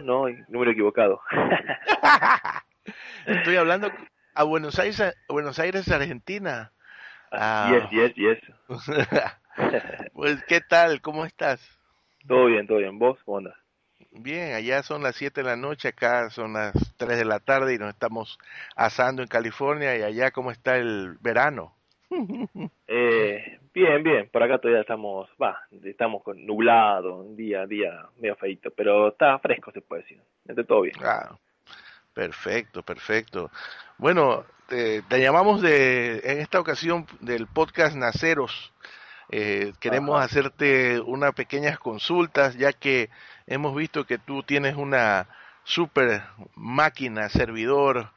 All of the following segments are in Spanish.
No, número equivocado. Estoy hablando a Buenos Aires, a Buenos Aires, Argentina. Ah. Yes, yes, yes. Pues, ¿qué tal? ¿Cómo estás? Todo bien, todo bien. ¿Vos cómo andas? Bien, allá son las 7 de la noche, acá son las 3 de la tarde y nos estamos asando en California y allá cómo está el verano. Eh, bien, bien. Por acá todavía estamos, va, estamos con nublado, un día, día medio feito, pero está fresco, se puede decir. Entre todo bien. Ah, perfecto, perfecto. Bueno, te, te llamamos de, en esta ocasión del podcast Naceros. Eh, queremos Ajá. hacerte unas pequeñas consultas, ya que hemos visto que tú tienes una super máquina, servidor,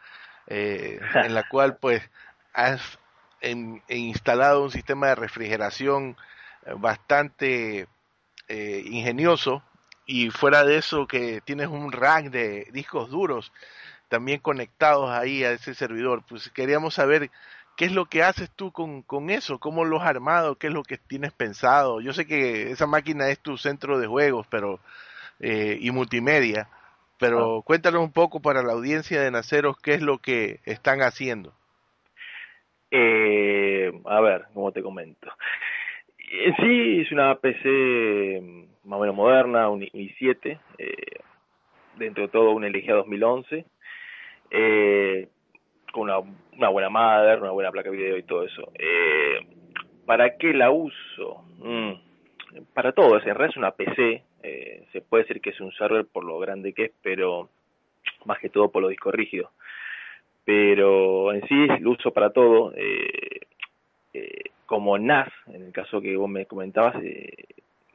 eh, en la cual pues has en- instalado un sistema de refrigeración eh, bastante eh, ingenioso y fuera de eso que tienes un rack de discos duros también conectados ahí a ese servidor. Pues queríamos saber qué es lo que haces tú con, con eso, cómo lo has armado, qué es lo que tienes pensado. Yo sé que esa máquina es tu centro de juegos pero eh, y multimedia, pero cuéntanos un poco para la audiencia de Naceros qué es lo que están haciendo. Eh, a ver, ¿cómo te comento? En sí, es una PC más o menos moderna, un i7, eh, dentro de todo una LG 2011, eh, con una, una buena madre, una buena placa de video y todo eso. Eh, ¿Para qué la uso? Mm, para todo, en realidad es una PC, eh, se puede decir que es un server por lo grande que es, pero más que todo por los discos rígidos pero en sí lo uso para todo. eh, eh, como NAS, en el caso que vos me comentabas, eh,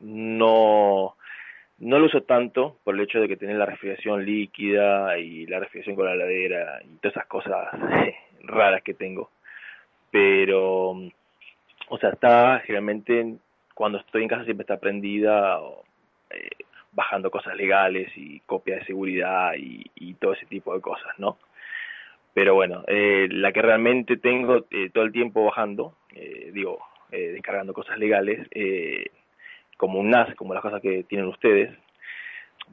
no, no lo uso tanto por el hecho de que tener la refrigeración líquida y la refrigeración con la heladera y todas esas cosas raras que tengo. Pero, o sea, está generalmente cuando estoy en casa siempre está prendida, o, eh, bajando cosas legales y copia de seguridad y todo ese tipo de cosas, ¿no? Pero bueno, eh, la que realmente tengo eh, todo el tiempo bajando, eh, digo, eh, descargando cosas legales, eh, como un NAS, como las cosas que tienen ustedes,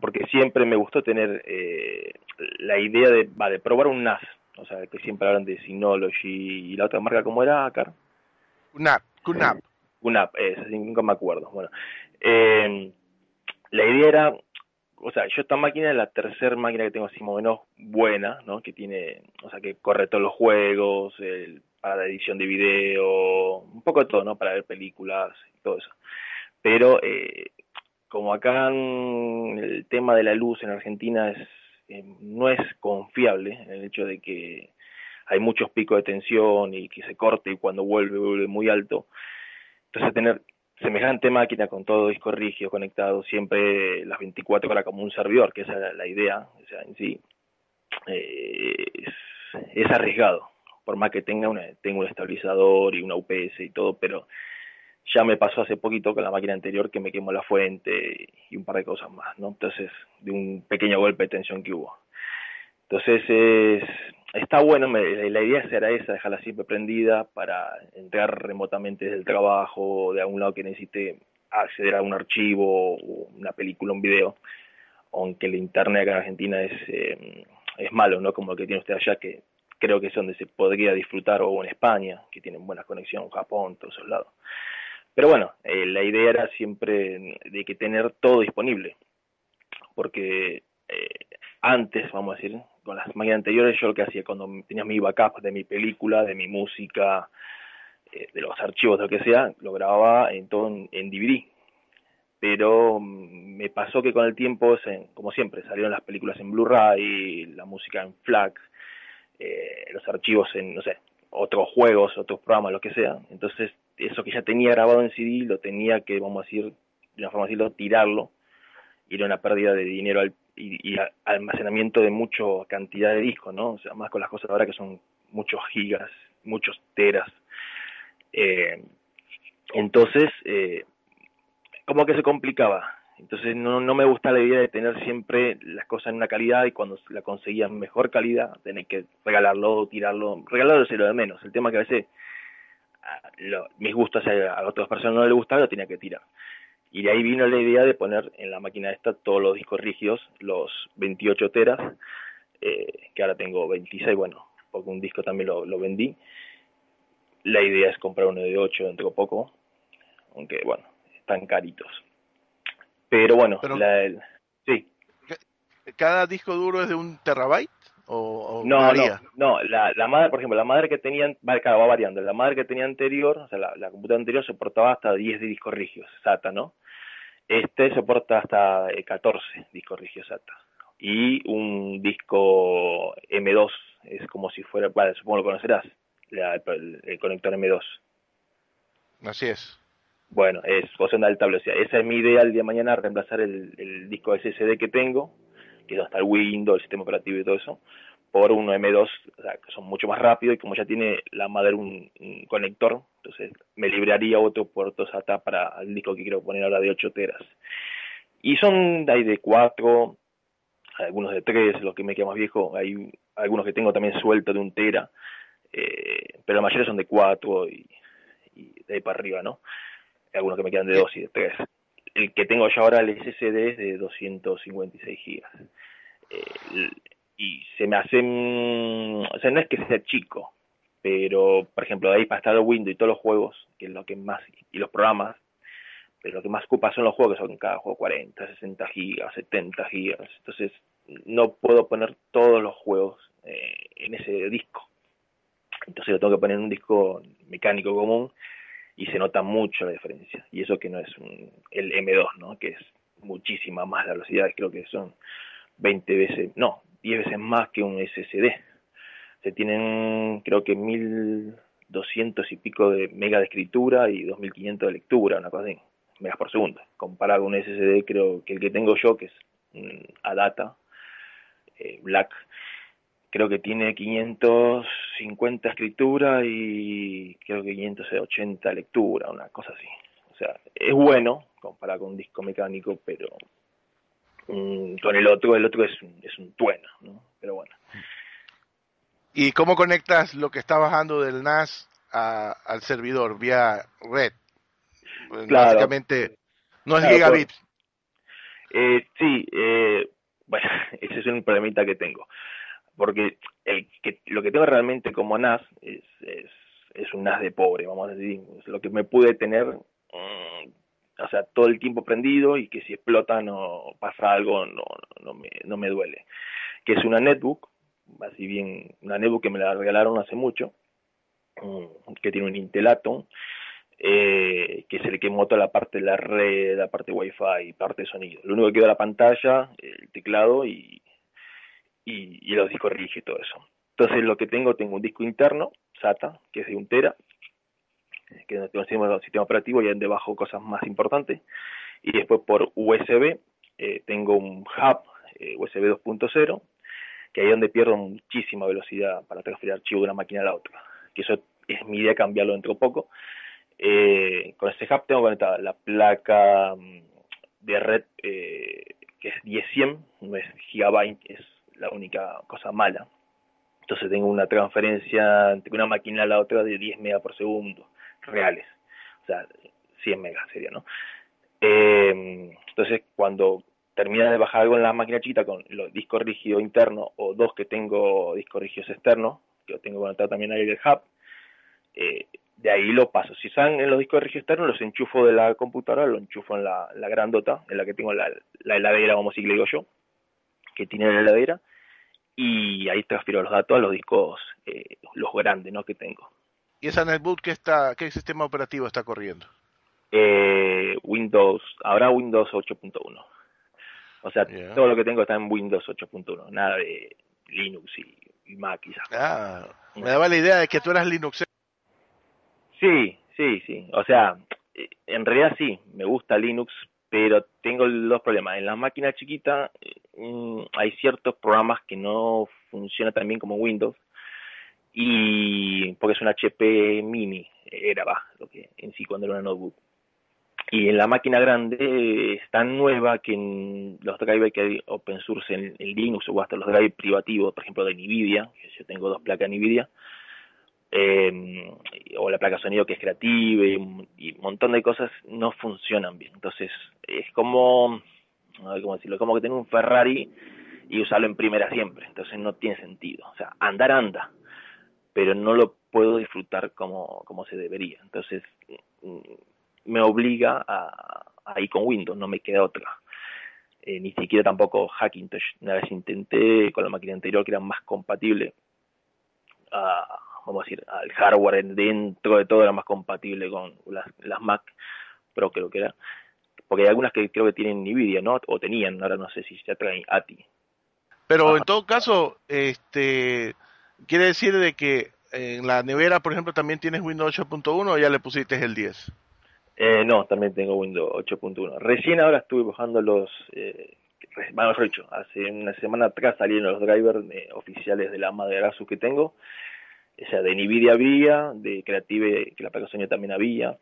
porque siempre me gustó tener eh, la idea de, va, de probar un NAS, o sea, que siempre hablan de Synology y la otra marca, ¿cómo era, Car? QNAP, QNAP. una esa sí, nunca me acuerdo. Bueno, la idea era, o sea, yo esta máquina es la tercera máquina que tengo así más o menos buena, ¿no? Que tiene, o sea, que corre todos los juegos, el, para la edición de video, un poco de todo, ¿no? Para ver películas y todo eso. Pero eh, como acá el tema de la luz en Argentina es eh, no es confiable en el hecho de que hay muchos picos de tensión y que se corte y cuando vuelve vuelve muy alto. Entonces tener semejante máquina con todo disco rígido conectado siempre las 24 horas como un servidor, que esa era la idea, o sea, en sí eh, es, es arriesgado, por más que tenga, una, tenga un estabilizador y una UPS y todo, pero ya me pasó hace poquito con la máquina anterior que me quemó la fuente y un par de cosas más, ¿no? Entonces, de un pequeño golpe de tensión que hubo. Entonces, es, está bueno, me, la idea será esa, dejarla siempre prendida para entrar remotamente desde el trabajo, de algún lado que necesite acceder a un archivo, una película, un video, aunque el internet acá en Argentina es, eh, es malo, ¿no? Como el que tiene usted allá, que creo que es donde se podría disfrutar, o en España, que tienen buena conexión, Japón, todos esos lados. Pero bueno, eh, la idea era siempre de que tener todo disponible, porque eh, antes, vamos a decir, con las máquinas anteriores, yo lo que hacía cuando tenía mi backup de mi película, de mi música, eh, de los archivos, de lo que sea, lo grababa en todo en, DVD. Pero mm, me pasó que con el tiempo, como siempre, salieron las películas en Blu-ray, la música en FLAC, eh, los archivos en, no sé, otros juegos, otros programas, lo que sea. Entonces, eso que ya tenía grabado en CD, lo tenía que, vamos a decir, de una forma decirlo, tirarlo. Y era una pérdida de dinero y, almacenamiento de mucha cantidad de discos, ¿no? O sea, más con las cosas ahora que son muchos gigas, muchos teras. Eh, entonces, eh, como que se complicaba. Entonces no, no me gusta la idea de tener siempre las cosas en una calidad y cuando la conseguía en mejor calidad, tener que regalarlo, tirarlo, regalarlo lo de menos. El tema que a veces a mis gustos a, otras personas no les gustaba, lo tenía que tirar. Y de ahí vino la idea de poner en la máquina esta todos los discos rígidos, los 28 teras, eh, que ahora tengo 26, bueno, porque un disco también lo, lo vendí. La idea es comprar uno de 8 dentro de poco, aunque bueno, están caritos. Pero bueno, la, sí. ¿Cada disco duro es de un terabyte? O, no, no, no, la, la madre, por ejemplo, la madre que tenían, va, va variando, la madre que tenía anterior, o sea, la, la computadora anterior soportaba hasta 10 discos rígidos, SATA, ¿no? Este soporta hasta 14 eh, discos rígidos SATA. Y un disco M2, es como si fuera, vale, supongo lo conocerás, el conector M2. Así es. Bueno, es cosa de alta velocidad. Esa es mi idea el día de mañana, reemplazar el, disco SSD que tengo, que es hasta el Windows, el sistema operativo y todo eso, por un M2, o sea, que son mucho más rápidos y como ya tiene la madre un, conector, entonces me libraría otro puerto SATA para el disco que quiero poner ahora de 8 teras. Y son hay de 4, algunos de 3, los que me quedan más viejos, hay algunos que tengo también sueltos de un tera, eh, pero la mayoría son de 4 y, de ahí para arriba, ¿no? algunos que me quedan de 2 y de 3. El que tengo yo ahora, el SSD, es de 256 gigas. Eh, y se me hace, o sea, no es que sea chico, pero, por ejemplo, de ahí para estar Windows y todos los juegos, que es lo que más, y los programas, pero lo que más ocupa son los juegos, que son cada juego 40, 60 gigas, 70 gigas. Entonces, no puedo poner todos los juegos eh, en ese disco. Entonces, lo tengo que poner en un disco mecánico común y se nota mucho la diferencia. Y eso que no es un, el M2, ¿no? Que es muchísima más la velocidad, creo que son 20 veces, no, 10 veces más que un SSD. Se tienen, creo que 1200 y pico de mega de escritura y 2500 de lectura, una cosa así, megas por segundo. Comparado con un SSD, creo que el que tengo yo, que es ADATA eh, Black, creo que tiene 550 escritura y creo que 580 lectura, una cosa así. O sea, es bueno comparado con un disco mecánico, pero mm, con el otro, el otro es es un tueno, ¿no? Pero bueno. ¿Y cómo conectas lo que está bajando del NAS al servidor vía red? Básicamente, no es gigabit. Eh, sí, eh, bueno, ese es un problemita que tengo porque el que, lo que tengo realmente como NAS es, es, es un NAS de pobre, vamos a decir, es lo que me pude tener, mm, o sea, todo el tiempo prendido y que si explota no pasa algo, no, no, me, no me duele, que es una netbook, así bien, una netbook que me la regalaron hace mucho, mm, que tiene un Intel Atom, eh, que se le quemó toda la parte de la red, la parte Wi-Fi, parte de sonido. Lo único que quedó la pantalla, el teclado y, y, los discos rígidos y todo eso. Entonces lo que tengo, tengo un disco interno, SATA, que es de un tera, que es un sistema operativo y donde bajo cosas más importantes. Y después por USB eh, tengo un hub eh, USB 2.0, que ahí es donde pierdo muchísima velocidad para transferir archivos de una máquina a la otra. Que eso es mi idea cambiarlo dentro de poco. Eh, con ese hub tengo conectada la placa mm, de red que es 10-100, no es gigabyte, es la única cosa mala. Entonces tengo una transferencia entre una máquina a la otra de 10 megas por segundo, reales. O sea, 100 megas sería, ¿no? Eh, entonces, cuando termina de bajar algo en la máquina chiquita con los discos rígidos internos o dos que tengo discos rígidos externos, que lo tengo conectado también del hub, eh, de ahí lo paso. Si están en los discos de registro externo, los enchufo de la computadora, lo enchufo en la, la grandota, en la que tengo la, la heladera, como si le digo yo, que tiene la heladera, y ahí transfiero los datos a los discos, eh, los grandes, ¿no? Que tengo. ¿Y esa netbook qué, está, qué sistema operativo está corriendo? Eh, Windows, ahora Windows 8.1. O sea, todo lo que tengo está en Windows 8.1, nada de Linux y, Mac y Ah, me daba la idea de que tú eras Linux. Sí, sí, sí. O sea, en realidad sí, me gusta Linux, pero tengo dos problemas. En la máquina chiquita mm, hay ciertos programas que no funcionan tan bien como Windows y porque es un HP mini, era va, lo que en sí cuando era una notebook. Y en la máquina grande es tan nueva que en los drivers que hay open source en, Linux o hasta los drivers privativos, por ejemplo de Nvidia, yo tengo dos placas Nvidia, eh, o la placa sonido que es creativa y, un montón de cosas no funcionan bien. Entonces es como, cómo decirlo, como que tener un Ferrari y usarlo en primera siempre. Entonces no tiene sentido. O sea, andar anda, pero no lo puedo disfrutar como, como se debería. Entonces me obliga a, a ir con Windows, no me queda otra. Eh, ni siquiera tampoco Hackintosh. Una vez intenté con la máquina anterior que era más compatible a, vamos a decir, al hardware dentro de todo era más compatible con las, las Mac Pro creo que era. Porque hay algunas que creo que tienen Nvidia, ¿no? O tenían, ahora no sé si ya traen ATI. Pero en todo caso, este quiere decir de que en la nevera, por ejemplo, también tienes Windows 8.1 o ya le pusiste el 10? Eh, no, también tengo Windows 8.1. Recién ahora estuve bajando los, eh, bueno, dicho, hace una semana atrás salieron los drivers eh, oficiales de la madre Asus que tengo o sea, de Nvidia había, de Creative, que la placa Sony también había,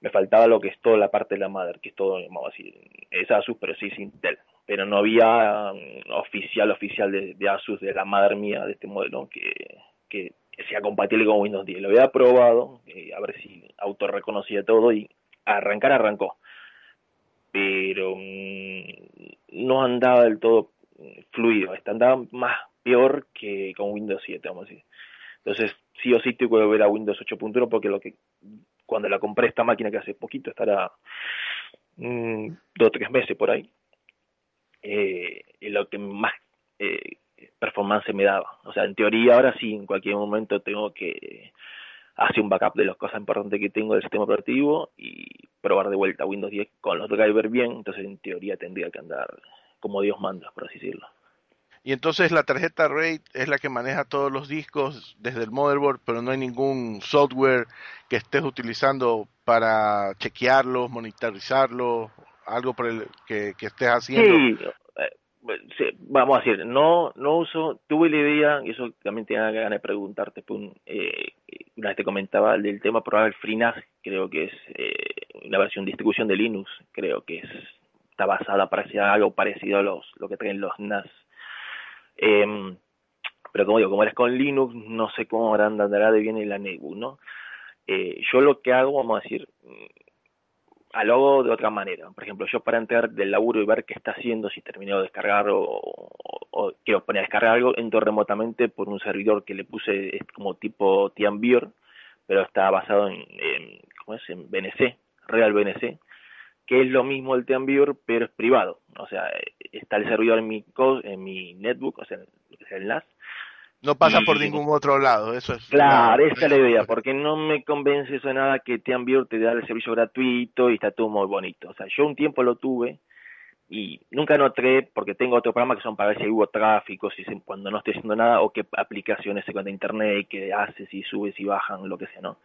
me faltaba lo que es toda la parte de la madre, que es todo, vamos a decir, es Asus, pero sí es Intel, pero no había um, oficial, oficial de, Asus, de la madre mía, de este modelo, que, que sea compatible con Windows 10. Lo había probado, eh, a ver si autorreconocía todo y arrancar arrancó. Pero mm, no andaba del todo fluido, andaba más peor que con Windows 7, vamos a decir. Entonces, sí o sí tengo que ver a Windows 8.1 porque lo que cuando la compré esta máquina que hace poquito, estará mm, dos o tres meses por ahí, eh, lo que más eh, performance me daba. O sea, en teoría ahora sí, en cualquier momento tengo que hacer un backup de las cosas importantes que tengo del sistema operativo y probar de vuelta Windows 10 con los drivers bien, entonces en teoría tendría que andar como Dios manda, por así decirlo. Y entonces la tarjeta RAID es la que maneja todos los discos desde el motherboard, pero no hay ningún software que estés utilizando para chequearlos, monitorizarlos, algo por el que, estés haciendo. Sí, vamos a decir, no no uso, tuve la idea, y eso también tenía ganas de preguntarte, eh, una vez te comentaba del tema probar el FreeNAS, creo que es eh, una versión de distribución de Linux, creo que es está basada para algo parecido a los lo que traen los NAS eh, pero como digo, como eres con Linux, no sé cómo andará de bien la netbook, ¿no? Eh, yo lo que hago, vamos a decir, lo hago de otra manera. Por ejemplo, yo para entrar del laburo y ver qué está haciendo, si terminó de descargar o, quiero poner a descargar algo, entro remotamente por un servidor que le puse como tipo TeamViewer, pero está basado en, en ¿cómo es? En BNC, Real BNC que es lo mismo el TeamViewer, pero es privado. O sea, está el servidor en mi, en mi netbook, o sea, el NAS. No pasa por ningún otro lado, eso es. Claro, esa es la idea, porque no me convence eso de nada que TeamViewer te da el servicio gratuito y está todo muy bonito. O sea, yo un tiempo lo tuve y nunca noté, porque tengo otro programa que son para ver si hubo tráfico, si cuando no estoy haciendo nada, o qué aplicaciones se cuenta internet, qué haces, si subes y bajan, lo que sea, ¿no?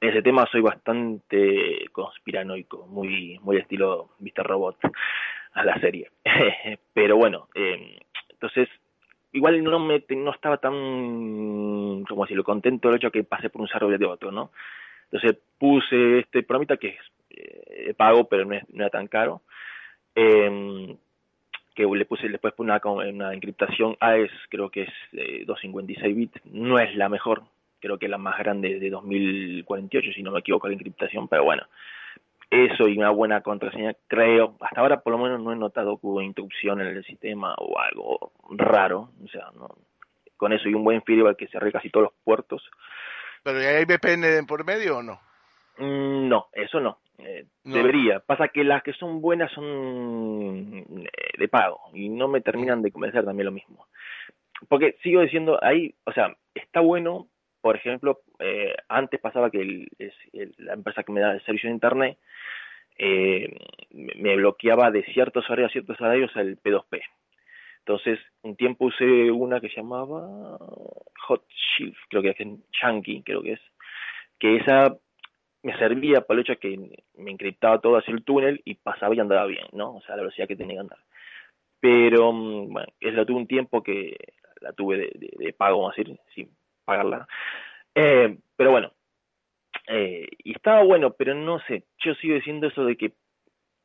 en ese tema soy bastante conspiranoico, muy, muy estilo Mr. Robot a la serie. Pero bueno, eh, entonces igual no me no estaba tan como si lo contento el hecho que pasé por un servidor de otro, ¿no? Entonces puse este programita que es eh, pago pero no, es, no era tan caro. Eh, que le puse después una, una encriptación AES, creo que es 256 bits, no es la mejor, creo que la más grande de 2048, si no me equivoco, la encriptación, pero bueno, eso y una buena contraseña, creo, hasta ahora por lo menos no he notado que hubo interrupción en el sistema o algo raro, o sea, no, con eso y un buen firmware que cerré casi todos los puertos. ¿Pero hay VPN por medio o no? Mm, no, eso eh, no. Debería. Pasa que las que son buenas son eh, de pago y no me terminan de convencer también lo mismo. Porque sigo diciendo, ahí, o sea, está bueno, por ejemplo, eh, antes pasaba que el, la empresa que me da el servicio de Internet me bloqueaba de ciertos horarios a ciertos horarios el P2P. Entonces, un tiempo usé una que se llamaba Hot Shield, creo que es Chunky, creo que es, que esa me servía por el hecho de que me encriptaba todo hacia el túnel y pasaba y andaba bien, ¿no? O sea, la velocidad que tenía que andar. Pero, mm, bueno, eso tuve un tiempo que la tuve de, pago, vamos a decir, sin pagarla. Eh, pero bueno, eh, y estaba bueno, pero no sé, yo sigo diciendo eso de que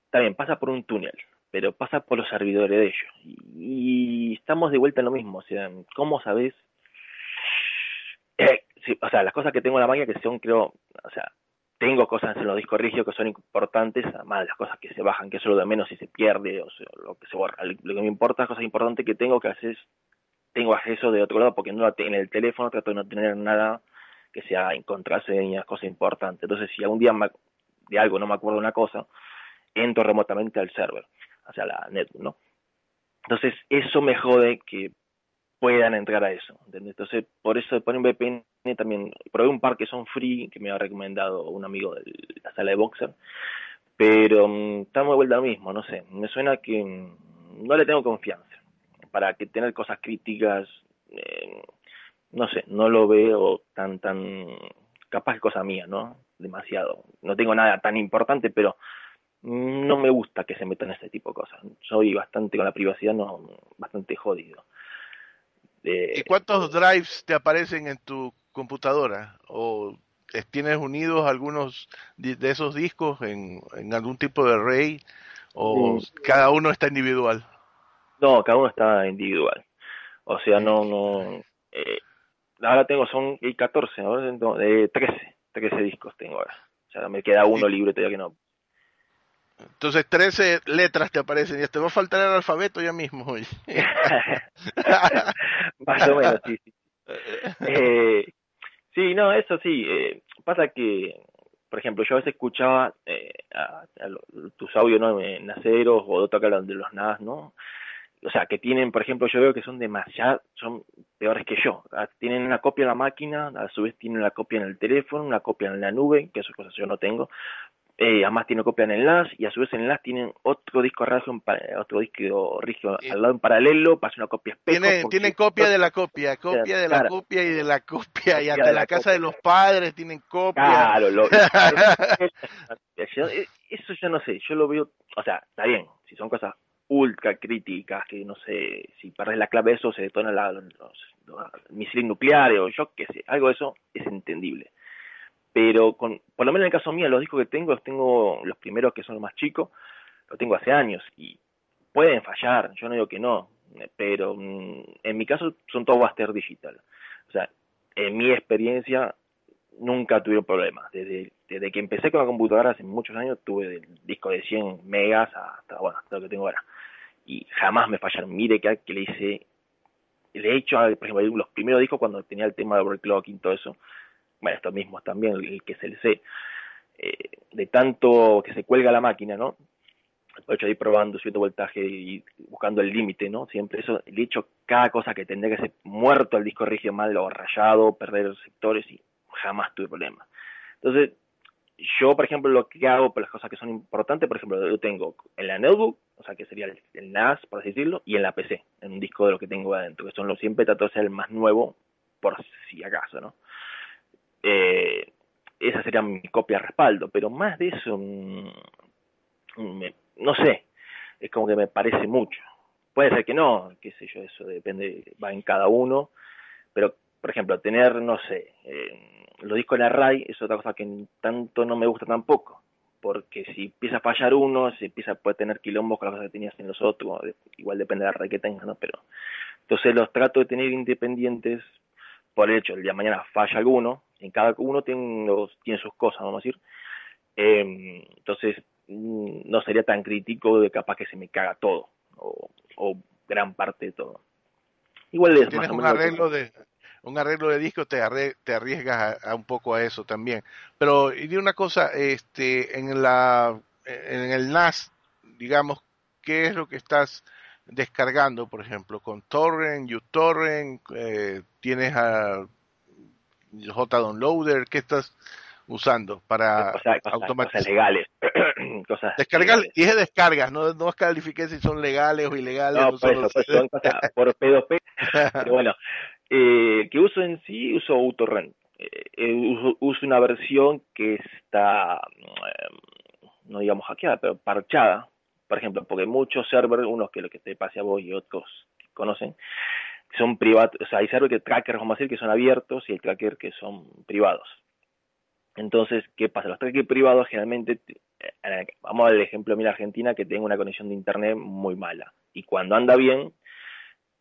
también pasa por un túnel, pero pasa por los servidores de ellos. Y, estamos de vuelta en lo mismo, o sea, ¿cómo sabes? Eh, o sea, las cosas que tengo en la máquina que son, creo, o sea, tengo cosas en los discos rígidos que son importantes, además de las cosas que se bajan, que es lo de menos si se pierde o lo que se borra. Lo que me importa, cosas importantes que tengo que hacer tengo acceso de otro lado porque no en el teléfono trato de no tener nada que sea en contraseñas, cosas importantes. Entonces, si algún día de algo no me acuerdo una cosa, entro remotamente al server hacia la netbook, ¿no? Entonces, eso me jode que puedan entrar a eso. Entonces, por eso poner un VPN también, probé un par que son free, que me ha recomendado un amigo de la sala de Boxer, pero um, estamos de vuelta lo mismo, no sé, me suena que mm, no le tengo confianza. Para que tener cosas críticas, eh, no sé, no lo veo tan, tan, capaz que cosa mía, ¿no? Demasiado. No tengo nada tan importante, pero no me gusta que se metan en este tipo de cosas. Soy bastante con la privacidad, no, bastante jodido. Eh, ¿Y cuántos drives te aparecen en tu computadora? ¿O tienes unidos algunos de esos discos en, algún tipo de array? ¿O mm. cada uno está individual? No, cada uno está individual. O sea, no, no. Eh, ahora tengo, son 14, ahora tengo, 13, 13 discos tengo ahora. O sea, me queda uno libre todavía que no entonces 13 letras te aparecen y te va a faltar el alfabeto ya mismo. Más o menos, sí. Sí, eh, sí no, eso sí. Eh, pasa que, por ejemplo, yo a veces escuchaba eh, a, tus audios ¿no? en aceros o otro que de los NAS, ¿no? O sea, que tienen, por ejemplo, yo veo que son demasiado, son peores que yo. Ah, tienen una copia en la máquina, a su vez tienen una copia en el teléfono, una copia en la nube, que esas cosas yo no tengo eh, además tiene copia en el NAS y a su vez en el NAS tienen otro disco rígido, otro disco rígido al lado en paralelo, pasa una copia espejo. Tiene, tiene copia de la copia, copia de la copia y de la copia, y hasta la, casa de los padres tienen copia. Claro, eso yo no sé, yo lo veo, o sea, está bien, si son cosas ultra críticas, que no sé, si perdés la clave eso se detona los, los misiles nucleares o yo qué sé, algo de eso es entendible pero con, por lo menos en el caso mío, los discos que tengo, los tengo los primeros que son los más chicos, los tengo hace años y pueden fallar, yo no digo que no, pero mm, en mi caso son todos Buster Digital. O sea, en mi experiencia nunca tuve problemas. Desde, desde que empecé con la computadora hace muchos años tuve el disco de 100 megas hasta, bueno, hasta lo que tengo ahora. Y jamás me fallaron. Mire que, que le hice, he hecho, por ejemplo, los primeros discos cuando tenía el tema de overclocking todo eso, bueno, estos mismos también, el que es el C, eh, de tanto que se cuelga la máquina, ¿no? Por hecho de ir probando cierto voltaje y buscando el límite, ¿no? Siempre eso, el hecho, cada cosa que tendría que ser muerto el disco rígido mal o rayado, perder sectores y jamás tuve problemas. Entonces, yo, por ejemplo, lo que hago por las cosas que son importantes, por ejemplo, yo tengo en la notebook, o sea, que sería el, NAS, por así decirlo, y en la PC, en un disco de lo que tengo adentro, que son los siempre trato de el más nuevo, por si acaso, ¿no? eh, esa sería mi copia de respaldo, pero más de eso, mm, mm, no sé, es como que me parece mucho. Puede ser que no, qué sé yo, eso depende, va en cada uno, pero por ejemplo, tener, no sé, eh, los discos en array es otra cosa que tanto no me gusta tampoco, porque si empieza a fallar uno, si empieza puede tener quilombos con las cosas que tenías en los otros, igual depende del array que tengas, ¿no? Pero entonces los trato de tener independientes por el hecho, el día de mañana falla alguno, en cada uno tiene, tiene sus cosas, vamos a decir. Eh, entonces, mm, no sería tan crítico de capaz que se me caga todo, o, gran parte de todo. Igual es tienes un arreglo de un arreglo de disco te, te arriesgas a, un poco a eso también. Pero y de una cosa, este, en la en el NAS, digamos, ¿qué es lo que estás descargando, por ejemplo, con Torrent, uTorrent, eh, tienes a JDownloader, ¿qué estás usando para automatizar? legales. Cosas Descargar, dije descargas, no, no califiqué si son legales o ilegales. No, por, eso, son cosas por P2P. pero bueno, eh, que uso en sí, uso uTorrent. Eh, eh uso, una versión que está, eh, no digamos hackeada, pero parchada por ejemplo, porque muchos servers, unos que lo que te pase a vos y otros que conocen, son privados, o sea, hay servers que trackers, vamos a decir, que son abiertos y hay trackers que son privados. Entonces, ¿qué pasa? Los trackers privados generalmente, eh, vamos al ejemplo de mi Argentina, que tengo una conexión de internet muy mala. Y cuando anda bien,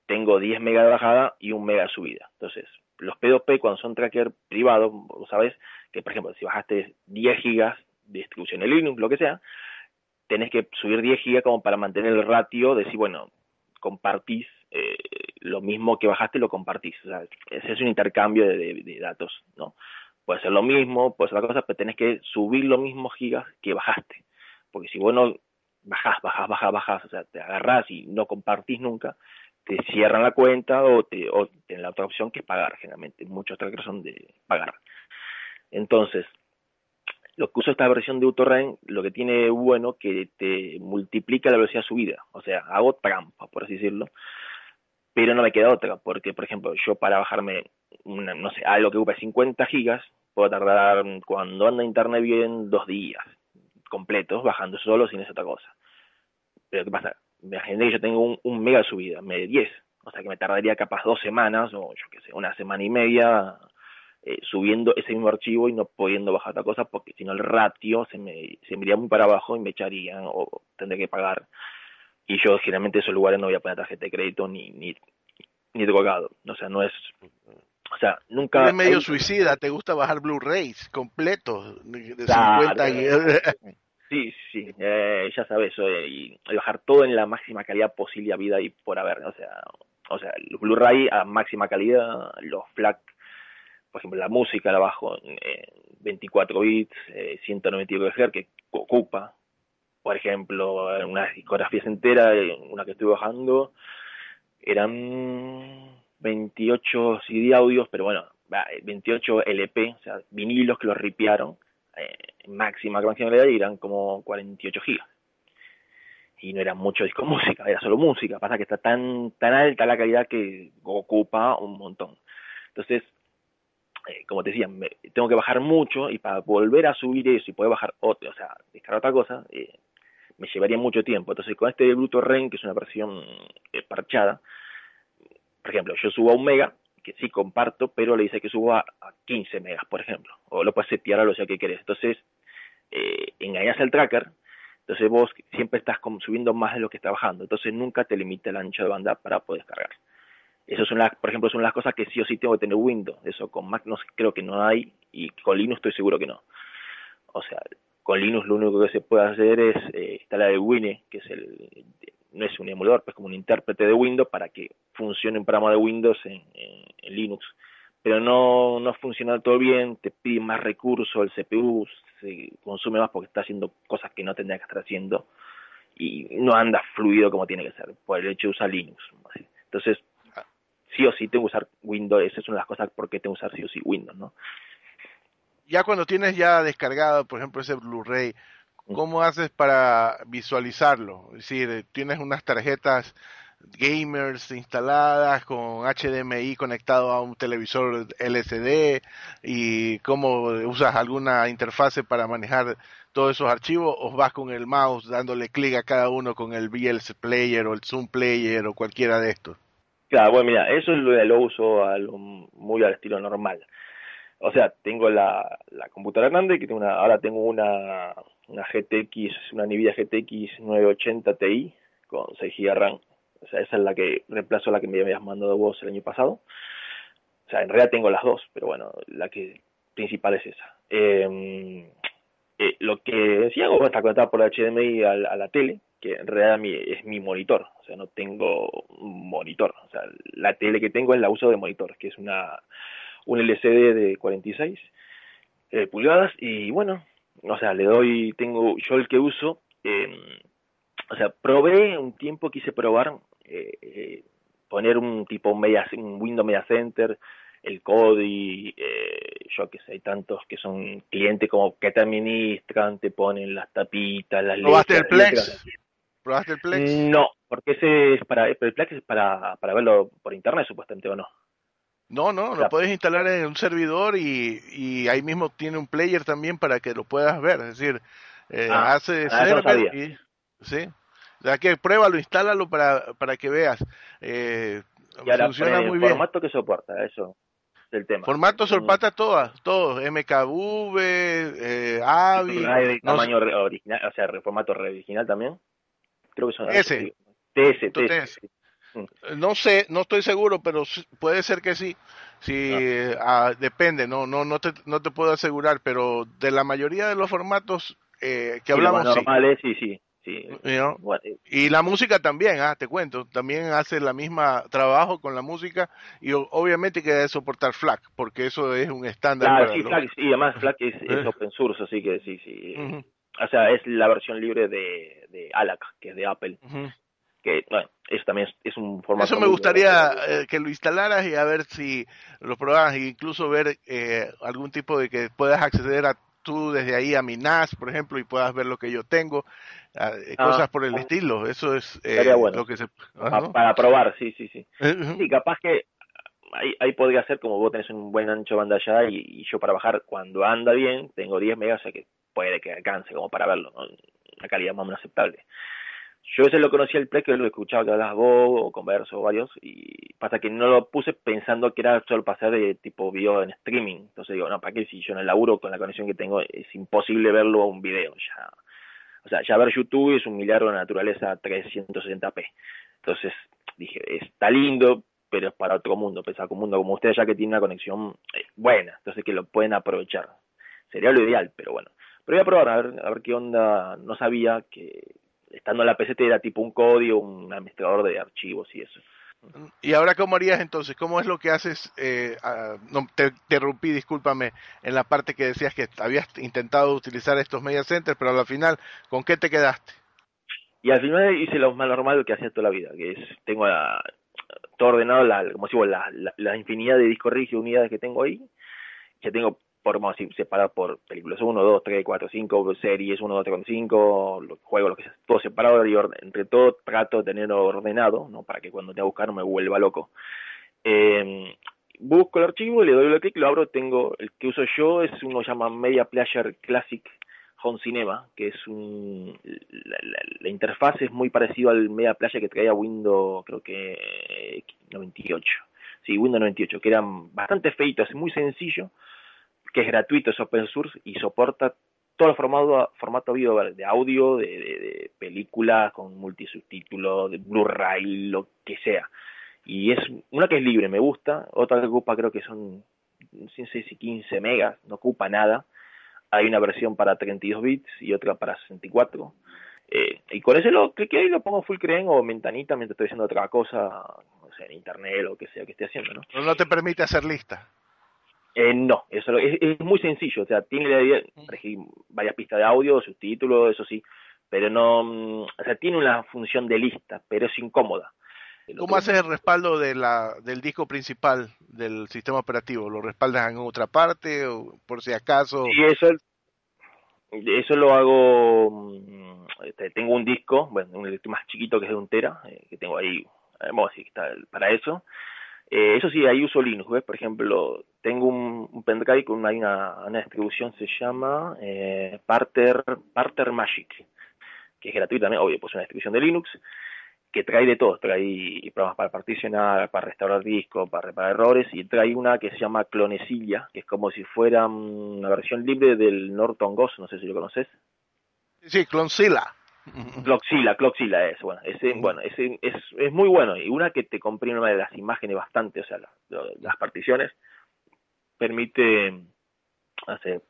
tengo 10 megas de bajada y 1 mega de subida. Entonces, los P2P cuando son trackers privados, vos sabés que, por ejemplo, si bajaste 10 gigas de distribución en Linux, lo que sea, tenés que subir 10 gigas como para mantener el ratio de si, bueno, compartís eh, lo mismo que bajaste, lo compartís. O sea, ese es un intercambio de, datos, ¿no? Puede ser lo mismo, puede ser otra cosa, pero tenés que subir los mismos gigas que bajaste. Porque si vos no bajás, bajás, bajás, o sea, te agarrás y no compartís nunca, te cierran la cuenta o, te, o la otra opción que es pagar, generalmente. Muchos trackers son de pagar. Entonces, lo que uso esta versión de uTorrent, lo que tiene bueno que te multiplica la velocidad subida. O sea, hago trampa, por así decirlo. Pero no me queda otra, porque, por ejemplo, yo para bajarme, una, no sé, algo que ocupe 50 gigas, puedo tardar, cuando anda internet bien, dos días completos, bajando solo sin esa otra cosa. Pero ¿qué pasa? Imagínate que yo tengo un, mega subida, me de 10. O sea que me tardaría capaz dos semanas, o yo qué sé, una semana y media eh, subiendo ese mismo archivo y no pudiendo bajar otra cosa porque si no el ratio se me, se me muy para abajo y me echarían o tendré que pagar. Y yo generalmente en esos lugares no voy a poner tarjeta de crédito ni, ni, ni drogado. O sea, no es... O sea, nunca... Es medio suicida, te gusta bajar Blu-rays completos de 50 Sí, sí, eh, ya sabes, eh, y bajar todo en la máxima calidad posible a vida y por haber, o sea, o sea, los Blu-ray a máxima calidad, los FLAC por ejemplo, la música la bajo en 24 bits, eh, 192 Hz, que ocupa, por ejemplo, unas discografías enteras, una que estoy bajando, eran 28 CD audios, pero bueno, 28 LP, o sea, vinilos que los ripiaron, eh, máxima calidad y eran como 48 gigas. Y no era mucho disco música, era solo música. Pasa que está tan, tan alta la calidad que ocupa un montón. Entonces, eh, como te decía, tengo que bajar mucho y para volver a subir eso y poder bajar otro, o sea, descargar otra cosa, eh, me llevaría mucho tiempo. Entonces, con este Bluetooth Ren, que es una versión eh, parchada, por ejemplo, yo subo a un mega, que sí comparto, pero le dice que subo a, 15 megas, por ejemplo, o lo puedes setear a lo que querés. Entonces, engañas al tracker, entonces vos siempre estás subiendo más de lo que está bajando, entonces nunca te limita el ancho de banda para poder descargar. Eso son las, por ejemplo, son las cosas que sí o sí tengo que tener Windows. Eso con Mac no, creo que no hay y con Linux estoy seguro que no. O sea, con Linux lo único que se puede hacer es eh, instalar el Wine, que es el no es un emulador, pues como un intérprete de Windows para que funcione un programa de Windows en, Linux. Pero no, no funciona todo bien, te pide más recursos, el CPU se consume más porque está haciendo cosas que no tendría que estar haciendo y no anda fluido como tiene que ser por el hecho de usar Linux. Entonces, sí o sí tengo que usar Windows, esa es una de las cosas por qué tengo que usar sí o sí Windows, ¿no? Ya cuando tienes ya descargado, por ejemplo, ese Blu-ray. ¿Cómo haces para visualizarlo? Es decir, tienes unas tarjetas gamers instaladas con HDMI conectado a un televisor LCD y cómo usas alguna interfase para manejar todos esos archivos o vas con el mouse dándole clic a cada uno con el VLC Player o el Zoom Player o cualquiera de estos. Claro, bueno, mira, eso es lo, lo uso muy al estilo normal. O sea, tengo la, la computadora grande, que tengo una, ahora tengo una, una GTX, una Nvidia GTX 980 Ti con 6 GB RAM. O sea, esa es la que reemplazo la que me habías mandado vos el año pasado. O sea, en realidad tengo las dos, pero bueno, la que principal es esa. Em, eh, lo que sí hago está conectado por HDMI a, a la tele, que en realidad mi, es mi monitor, o sea, no tengo monitor, o sea, la tele que tengo es la uso de monitor, que es una un LCD de 46 eh, pulgadas y bueno, o sea, le doy, tengo yo el que uso, eh, o sea, probé un tiempo, quise probar eh, eh poner un tipo media, un Windows Media Center, el Kodi, eh, yo que sé, hay tantos que son clientes como que te administran, te ponen las tapitas, las ¿Probaste el Plex? ¿Probaste el Plex? No, porque ese es para, el Plex es para, para verlo por internet supuestamente o no. No, no, lo puedes instalar en un servidor y, y, ahí mismo tiene un player también para que lo puedas ver. Es decir, eh, ah, hace ah, server y, sí. O sea que pruébalo, instálalo para, para que veas. Eh, funciona muy bien. formato que soporta, eso del tema. Formato soporta todas, todos, MKV, eh, AVI. tamaño original, o sea, formato original también. Creo que son S. TS, TS. Mm. No sé, no estoy seguro, pero puede ser que sí. Sí, ah. Ah, depende, no, no, no te, no te puedo asegurar, pero de la mayoría de los formatos eh, que hablamos, normales, sí, sí. sí. Eh, y la música también, ah, te cuento, también hace la misma trabajo con la música y obviamente que debe soportar FLAC, porque eso es un estándar. sí, y además FLAC es, es, open source, así que sí, sí. O sea, es la versión libre de, de ALAC, que es de Apple que bueno, eso también es, un formato. Eso me gustaría eh, que lo instalaras y a ver si lo probaras e incluso ver eh, algún tipo de que puedas acceder a tú desde ahí a mi NAS, por ejemplo, y puedas ver lo que yo tengo, eh, ah, cosas por el ah. estilo. Eso es lo que se. para, probar, sí, sí, sí. sí, capaz que ahí, ahí podría ser como vos tenés un buen ancho de banda allá y, yo para bajar cuando anda bien tengo 10 megas, o sea que puede que alcance como para verlo, una calidad más o menos aceptable. Yo ese lo conocía el Play, que lo escuchaba que hablas vos o converso o varios, y pasa que no lo puse pensando que era solo pasar de tipo video en streaming. Entonces digo, no, ¿para qué si yo el laburo con la conexión que tengo es imposible verlo a un video? Ya, o sea, ya ver YouTube es un milagro de naturaleza 360p. Entonces dije, está lindo, pero es para otro mundo, pensar con un mundo como ustedes ya que tiene una conexión eh, buena, entonces que lo pueden aprovechar. Sería lo ideal, pero bueno. Pero voy a probar a ver, a ver qué onda. No sabía que, estando en la PCT era tipo un código, un administrador de archivos y eso. ¿Y ahora cómo harías entonces? ¿Cómo es lo que haces? Eh, no, te interrumpí, discúlpame, en la parte que decías que habías intentado utilizar estos media centers, pero al final, ¿con qué te quedaste? Y al final hice lo más normal que hacía toda la vida, que es, tengo todo ordenado, la, como digo, la, la, infinidad de discos rígidos, unidades que tengo ahí, ya tengo por, vamos a separar por películas 1, 2, 3, 4, 5, series 1, 2, 3, 5, los juegos, lo que sea, todo separado y entre todo trato de tenerlo ordenado, ¿no? Para que cuando te a buscar no me vuelva loco. Eh, busco el archivo, le doy el clic, lo abro, tengo, el que uso yo es uno que se llama Media Player Classic Home Cinema, que es un, la, la, interfaz es muy parecido al Media Player que traía Windows, creo que 98. Sí, Windows 98, que era bastante feito, es muy sencillo, que es gratuito, es open source y soporta todo el formato, formato video de audio, de, películas con multisubtítulos, de Blu-ray, lo que sea. Y es una que es libre, me gusta, otra que ocupa creo que son, no sé si 15 megas, no ocupa nada. Hay una versión para 32 bits y otra para 64. Eh, y con ese lo cliqueo y lo pongo full creen o ventanita mientras estoy haciendo otra cosa, no sé, en internet o lo que sea que esté haciendo, ¿no? No te permite hacer lista. Eh, no, eso es, muy sencillo, o sea, tiene varias pistas de audio, subtítulos, eso sí, pero no, mm, o sea, tiene una función de lista, pero es incómoda. ¿Cómo haces el respaldo de la, del disco principal del sistema operativo? ¿Lo respaldas en otra parte o por si acaso? Sí, eso, eso lo hago, mm, este, tengo un disco, bueno, un disco más chiquito que es de un tera, eh, que tengo ahí, vamos a decir, está para eso, eh, eso sí, ahí uso Linux, ¿ves? Por ejemplo, tengo un, un pendrive con una, una, distribución, se llama eh, Parter, Parter Magic, que es gratuita también, obvio, pues una distribución de Linux, que trae de todo, trae programas para particionar, para restaurar discos, para reparar errores, y trae una que se llama Clonecilla, que es como si fuera una versión libre del Norton Ghost, no sé si lo conoces. Sí, Cloncilla. Cloxila, Cloxila es, bueno, ese, bueno, ese es, es muy bueno y una que te comprime de las imágenes bastante, o sea, las particiones, permite hacer,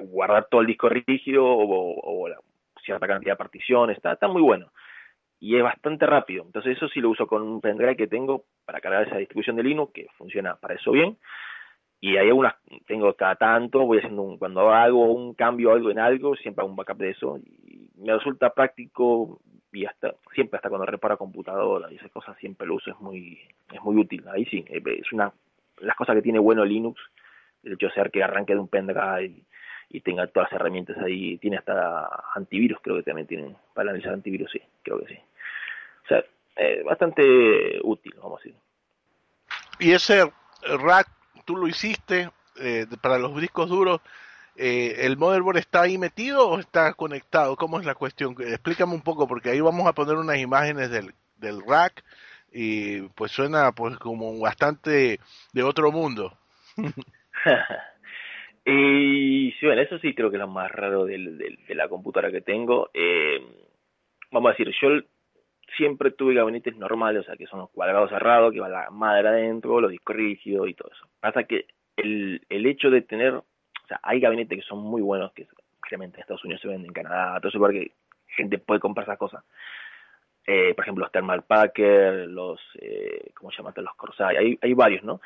guardar todo el disco rígido o, o, la cierta cantidad de particiones, está, está muy bueno. y es bastante rápido. Entonces eso sí lo uso con un pendrive que tengo para cargar esa distribución de Linux, que funciona para eso bien. Y hay algunas, tengo cada tanto, voy haciendo un, cuando hago un cambio algo en algo, siempre hago un backup de eso. Y me resulta práctico y hasta, siempre hasta cuando reparo computadora y esas cosas siempre lo uso, es muy, es muy útil. Ahí sí, es una, las cosas que tiene bueno Linux, el hecho de ser que arranque de un pendrive y tenga todas las herramientas ahí. Tiene hasta antivirus, creo que también tiene para analizar antivirus, sí, creo que sí. O sea, eh, bastante útil, vamos a decir. Y ese rack, tú lo hiciste eh, para los discos duros. Eh, ¿El motherboard está ahí metido o está conectado? ¿Cómo es la cuestión? Explícame un poco, porque ahí vamos a poner unas imágenes del, del rack y pues suena pues como bastante de otro mundo. Y sí, bueno, eso sí creo que es lo más raro del, de la computadora que tengo. Eh, vamos a decir, yo siempre tuve gabinetes normales, o sea, que son los cuadrados cerrados, que va la madre adentro, los discos rígidos y todo eso. Pasa que el, el hecho de tener, o sea, hay gabinetes que son muy buenos, que realmente en Estados Unidos se venden, en Canadá, todo eso, porque gente puede comprar esas cosas. Eh, por ejemplo, los Thermal Packer, los, eh, ¿cómo se? Los Corsair, hay, hay varios, ¿no?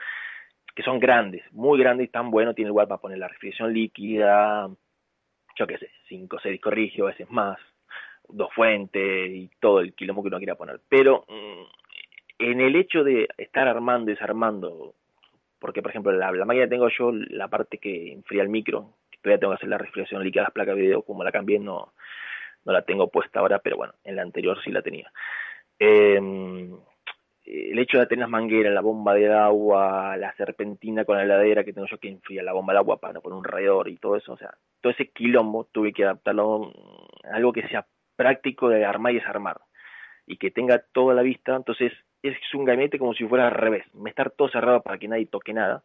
que son grandes, muy grandes y tan buenos, tiene lugar para poner la refrigeración líquida, yo qué sé, cinco o seis corrigios, a veces más, dos fuentes y todo el quilombo que uno quiera poner. Pero mm, en el hecho de estar armando y desarmando, porque por ejemplo la, la máquina tengo yo la parte que enfría el micro, que todavía tengo que hacer la refrigeración líquida de las placas de video, como la cambié no, la tengo puesta ahora, pero bueno, en la anterior sí la tenía. Eh, el hecho de tener las mangueras, la bomba de agua, la serpentina con la heladera que tengo yo que enfría la bomba de agua para poner un radiador y todo eso, o sea, todo ese quilombo tuve que adaptarlo a algo que sea práctico de armar y desarmar y que tenga toda la vista, entonces es un gabinete como si fuera al revés, estar todo cerrado para que nadie toque nada,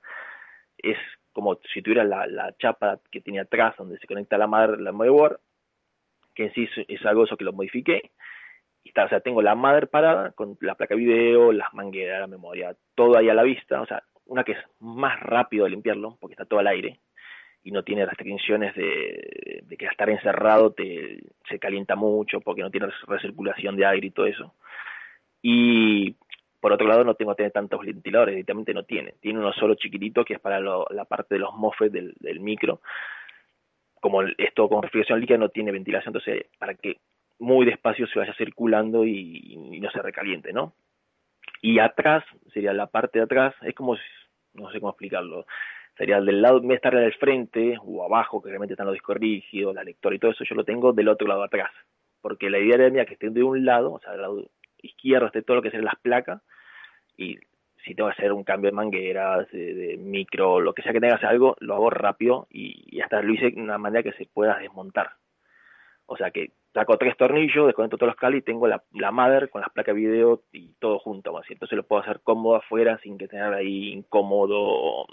es como si tuviera la, la chapa que tiene atrás donde se conecta la madre, la motherboard, que en sí es, algo eso que lo modifiqué, o sea, tengo la madre parada con la placa video, las mangueras, la memoria, todo ahí a la vista, o sea, una que es más rápido de limpiarlo, porque está todo al aire, y no tiene restricciones de, de que estar encerrado te, se calienta mucho, porque no tiene recirculación de aire y todo eso. Y por otro lado no tengo que tener tantos ventiladores, directamente no tiene. Tiene uno solo chiquitito que es para la parte de los mofes del, del micro. Como esto con refrigeración líquida no tiene ventilación, entonces para que muy despacio se vaya circulando y, no se recaliente, ¿no? Y atrás, sería la parte de atrás, es como, no sé cómo explicarlo, sería del lado, en vez de estar del frente o abajo, que realmente están los discos rígidos, la lectora y todo eso, yo lo tengo del otro lado atrás. Porque la idea era mía que esté de un lado, o sea, del lado izquierdo esté todo lo que sean las placas, y si tengo que hacer un cambio de mangueras, de, micro, lo que sea que tenga que hacer algo, lo hago rápido y, hasta lo hice de una manera que se pueda desmontar. O sea que saco tres tornillos, desconecto todos los cables y tengo la, la mother con las placas de video y todo junto. Entonces lo puedo hacer cómodo afuera sin que tener ahí incómodo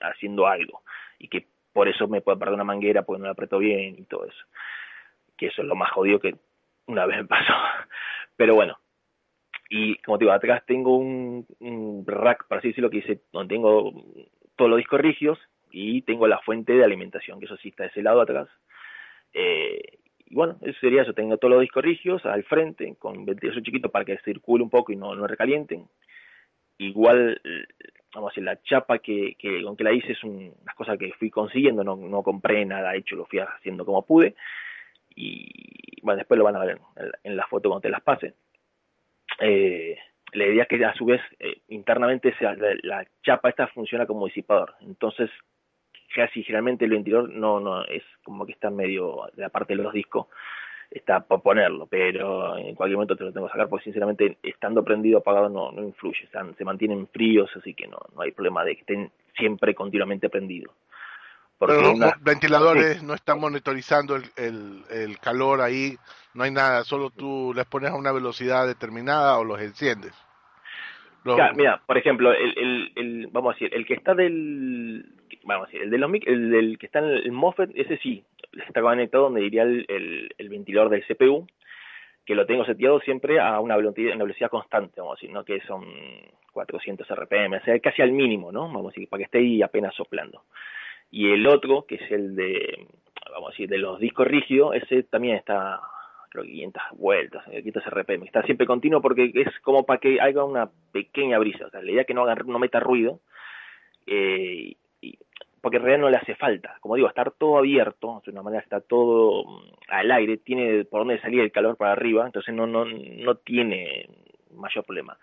haciendo algo. Y que por eso me puede perder una manguera porque no la aprieto bien y todo eso. Que eso es lo más jodido que una vez me pasó. Pero bueno. Y como te digo, atrás tengo un, un rack, para así decirlo, que dice, donde tengo todos los discos rígidos y tengo la fuente de alimentación, que eso sí está de ese lado atrás. Eh, y bueno, eso sería eso, tengo todos los discos rígidos al frente, con ventilación chiquito para que circule un poco y no, no recalienten. Igual, vamos a decir, la chapa que, que con que la hice es unas cosas que fui consiguiendo, no, no compré nada hecho, lo fui haciendo como pude. Y bueno, después lo van a ver en, la foto cuando te las pase. Eh, la idea que a su vez eh, internamente sea, la, chapa esta funciona como disipador. Entonces casi generalmente el ventilador no, no, es como que está medio, de la parte de los discos, está por ponerlo, pero en cualquier momento te lo tengo que sacar porque sinceramente estando prendido apagado no, no influye, se mantienen fríos, así que no, no hay problema de que estén siempre continuamente prendidos. Pero los ventiladores no están monitorizando el, el, el, calor ahí, no hay nada, solo tú les pones a una velocidad determinada o los enciendes. Los... mira, por ejemplo, el, el, vamos a decir, el que está del vamos a decir, el de los el del que está en el MOSFET, ese sí, está conectado donde iría el, el, el, ventilador del CPU, que lo tengo seteado siempre a una velocidad, una velocidad constante, vamos a decir, ¿no? que son 400 RPM, o sea, casi al mínimo, ¿no? Vamos a decir, para que esté ahí apenas soplando. Y el otro, que es el de, vamos a decir, de los discos rígidos, ese también está creo que 500 vueltas, 500 RPM, está siempre continuo porque es como para que haya una pequeña brisa, o sea, la idea es que no, haga, no meta ruido, eh, porque en realidad no le hace falta, como digo, estar todo abierto, de una manera está todo mm, al aire, tiene por dónde salir el calor para arriba, entonces no, no, no tiene mayor problema.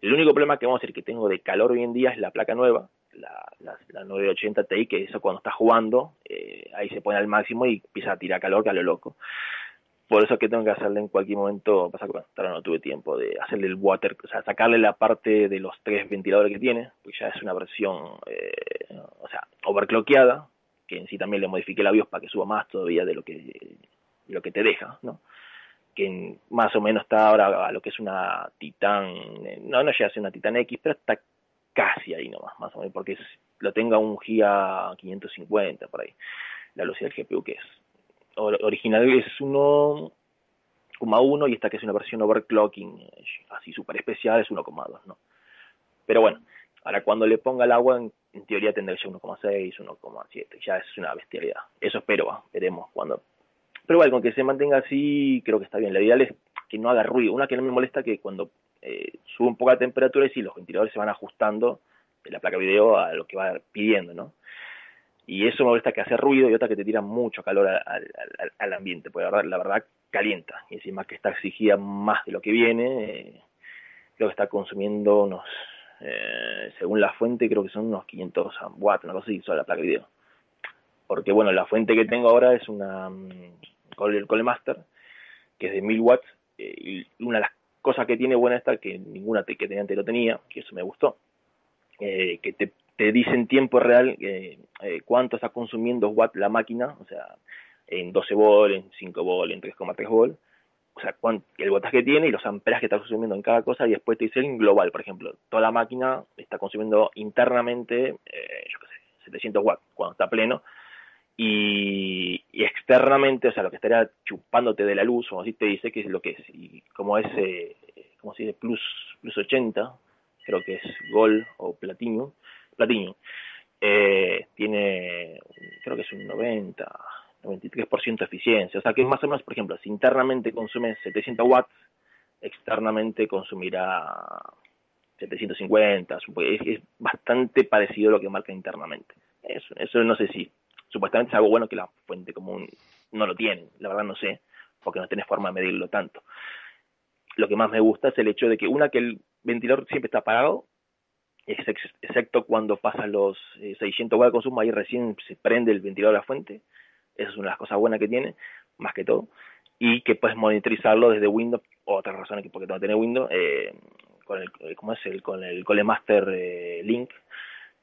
El único problema que vamos a decir que tengo de calor hoy en día es la placa nueva, la, la, la 980 Ti, que eso cuando está jugando, eh, ahí se pone al máximo y empieza a tirar calor que a lo loco. Por eso es que tengo que hacerle en cualquier momento, pasa que ahora no tuve tiempo de hacerle el water, o sea, sacarle la parte de los tres ventiladores que tiene, porque ya es una versión, eh, o sea, overclockeada, que en sí también le modifiqué la BIOS para que suba más todavía de lo que, lo que te deja, ¿no? que más o menos está ahora a lo que es una Titan, eh, no, no llega a ser una Titan X, pero está casi ahí nomás, más o menos, porque lo tenga un Giga 550 por ahí, la velocidad del GPU que es. original es 1,1 y esta que es una versión overclocking, así súper especial, es 1,2, ¿no? Pero bueno, ahora cuando le ponga el agua, en, teoría tendrá ya 1,6, 1,7, ya es una bestialidad. Eso espero, veremos cuando pero igual, con que se mantenga así, creo que está bien. La ideal es que no haga ruido. Una que no me molesta que cuando eh, sube un poco la temperatura y si los ventiladores se van ajustando de la placa video a lo que va pidiendo, ¿no? Y eso me molesta que hace ruido y otra que te tira mucho calor al, al, ambiente, porque la verdad, la verdad calienta. Y encima que está exigida más de lo que viene, eh, creo que está consumiendo unos, eh, según la fuente, creo que son unos 500 watts, una cosa así, solo la placa video. Porque bueno, la fuente que tengo ahora es una mm, el Colemaster, que es de 1000 watts, eh, y una de las cosas que tiene buena esta, que ninguna que tenía antes lo tenía, que eso me gustó, eh, que te, te, dice en tiempo real eh, cuánto está consumiendo watt la máquina, o sea, en 12 volt, en 5 volt, en 3,3 volt, o sea, cuánto, el voltaje que tiene y los amperes que está consumiendo en cada cosa, y después te dice en global, por ejemplo, toda la máquina está consumiendo internamente, yo qué sé, 700 watts cuando está pleno, y, externamente, o sea, lo que estaría chupándote de la luz, o así te dice que es lo que es, y como es, eh, como se dice, plus, plus 80, creo que es Gold o Platinum, Platinum, eh, tiene, creo que es un 90, 93% de eficiencia, o sea que más o menos, por ejemplo, si internamente consume 700 watts, externamente consumirá 750, es, es bastante parecido a lo que marca internamente. Eso, eso no sé si supuestamente es algo bueno que la fuente común no lo tiene, la verdad no sé, porque no tenés forma de medirlo tanto. Lo que más me gusta es el hecho de que una que el ventilador siempre está apagado, excepto cuando pasan los 600 eh, watts de consumo, ahí recién se prende el ventilador de la fuente, esa es una de las cosas buenas que tiene, más que todo, y que puedes monitorizarlo desde Windows, otras razones que porque no tiene Windows, eh, con el, ¿cómo es? El, con el Colemaster eh, Link,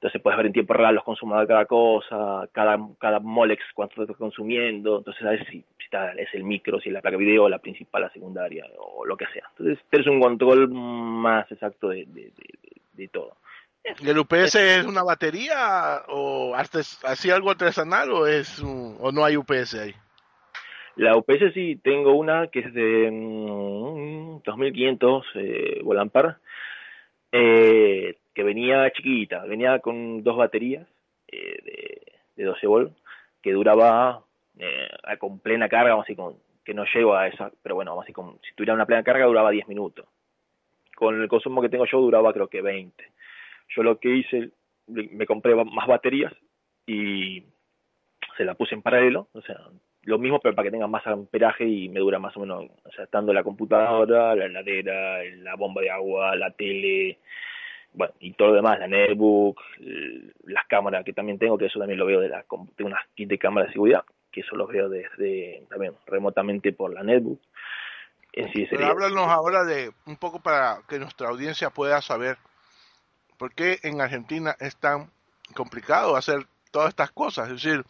entonces puedes ver en tiempo real los consumos de cada cosa, cada, cada molex cuánto estás consumiendo, entonces sabes si, si está, es el micro, si es la placa video, la principal, la secundaria o lo que sea. Entonces tienes un control más exacto de, de, de, todo. ¿Y el UPS es una batería o así algo artesanal o es o no hay UPS ahí? La UPS sí tengo una que es de 2500 mm, eh, Volampar. Eh, que venía chiquita, venía con dos baterías eh, de, de 12 volt, que duraba eh, con plena carga, vamos así, con, que no llego a esa, pero bueno, vamos así, con, si tuviera una plena carga duraba 10 minutos. Con el consumo que tengo yo duraba creo que 20. Yo lo que hice, me compré más baterías y se la puse en paralelo, o sea, lo mismo pero para que tenga más amperaje y me dura más o menos, o sea, estando la computadora, la heladera, la bomba de agua, la tele, bueno, y todo lo demás, la netbook, las cámaras que también tengo, que eso también lo veo de la, tengo unas kit de cámara de seguridad, que eso lo veo desde, también remotamente por la netbook. Sí Pero háblanos ahora de un poco para que nuestra audiencia pueda saber por qué en Argentina es tan complicado hacer todas estas cosas. Es decir,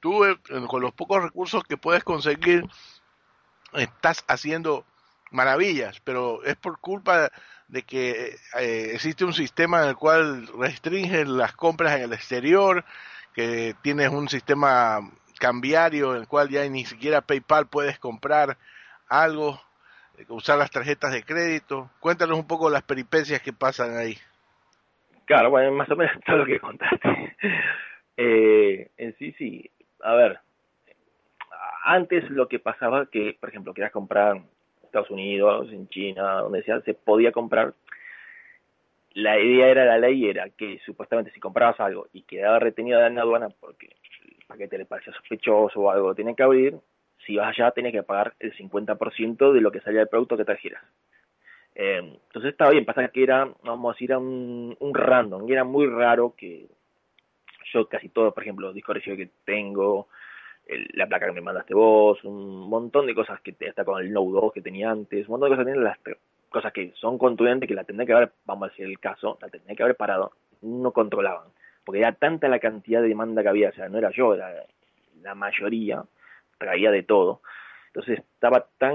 tú eh, con los pocos recursos que puedes conseguir estás haciendo maravillas, pero es por culpa de que eh, existe un sistema en el cual restringen las compras en el exterior, que tienes un sistema cambiario en el cual ya ni siquiera PayPal puedes comprar algo, eh, usar las tarjetas de crédito. Cuéntanos un poco las peripecias que pasan ahí. Claro, bueno, más o menos todo lo que contaste. eh, en sí, sí. A ver, antes lo que pasaba que, por ejemplo, querías comprar Estados Unidos, en China, donde sea, se podía comprar. La idea era, la ley era que supuestamente si comprabas algo y quedaba retenido en la aduana porque el paquete le parecía sospechoso o algo tenía que abrir, si vas allá tenías que pagar el 50% de lo que salía del producto que trajeras. Eh, entonces estaba bien, pasa que era, vamos a decir, un, un random, y era muy raro que yo casi todo, por ejemplo, los discos que tengo, la placa que me mandaste vos, un montón de cosas que está con el Node 2 que tenía antes, un montón de cosas, las cosas que son contundentes que la tendría que haber, vamos a decir el caso, la tendría que haber parado, no controlaban, porque era tanta la cantidad de demanda que había, o sea, no era yo, era la mayoría, traía de todo, entonces estaba tan,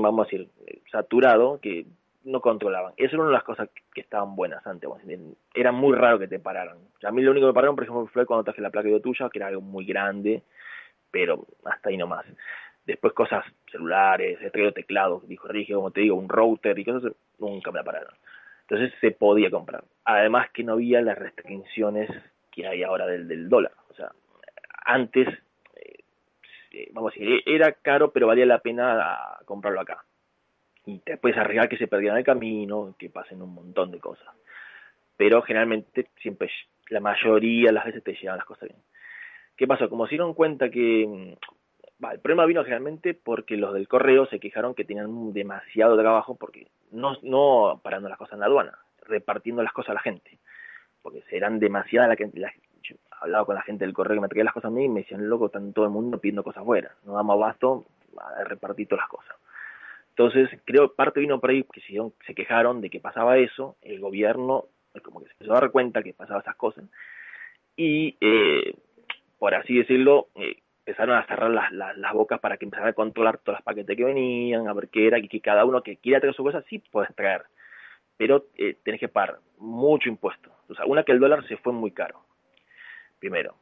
vamos a decir, saturado que no controlaban. Eso era una de las cosas que estaban buenas antes. Era muy raro que te pararan. a mí lo único que me pararon, por ejemplo, fue cuando traje la placa de tuya, que era algo muy grande, pero hasta ahí nomás. Después cosas celulares, he traído teclados, dijo Rigio, como te digo, un router y cosas, nunca me la pararon. Entonces se podía comprar. Además que no había las restricciones que hay ahora del, del dólar. O sea, antes, eh, vamos a decir, era caro, pero valía la pena comprarlo acá y puedes arriesgar que se perdieran el camino, que pasen un montón de cosas. Pero generalmente siempre, la mayoría de las veces te llegan las cosas bien. ¿Qué pasó? Como se dieron cuenta que mm, el problema vino generalmente porque los del correo se quejaron que tenían demasiado trabajo porque no, no parando las cosas en la aduana, repartiendo las cosas a la gente. Porque eran demasiadas la que la, yo hablaba con la gente del correo que me traía las cosas a mí y me decían, loco, están todo el mundo pidiendo cosas buenas, no damos abasto a repartir todas las cosas. Entonces, creo parte vino por ahí que se, se quejaron de que pasaba eso, el gobierno como que se empezó a dar cuenta que pasaba esas cosas, y eh, por así decirlo, eh, empezaron a cerrar las, las, bocas para que empezaran a controlar todos los paquetes que venían, a ver qué era, y que cada uno que quiera traer su cosa, sí puedes traer, pero eh, tenés que pagar mucho impuesto. O sea, una que el dólar se fue muy caro, primero.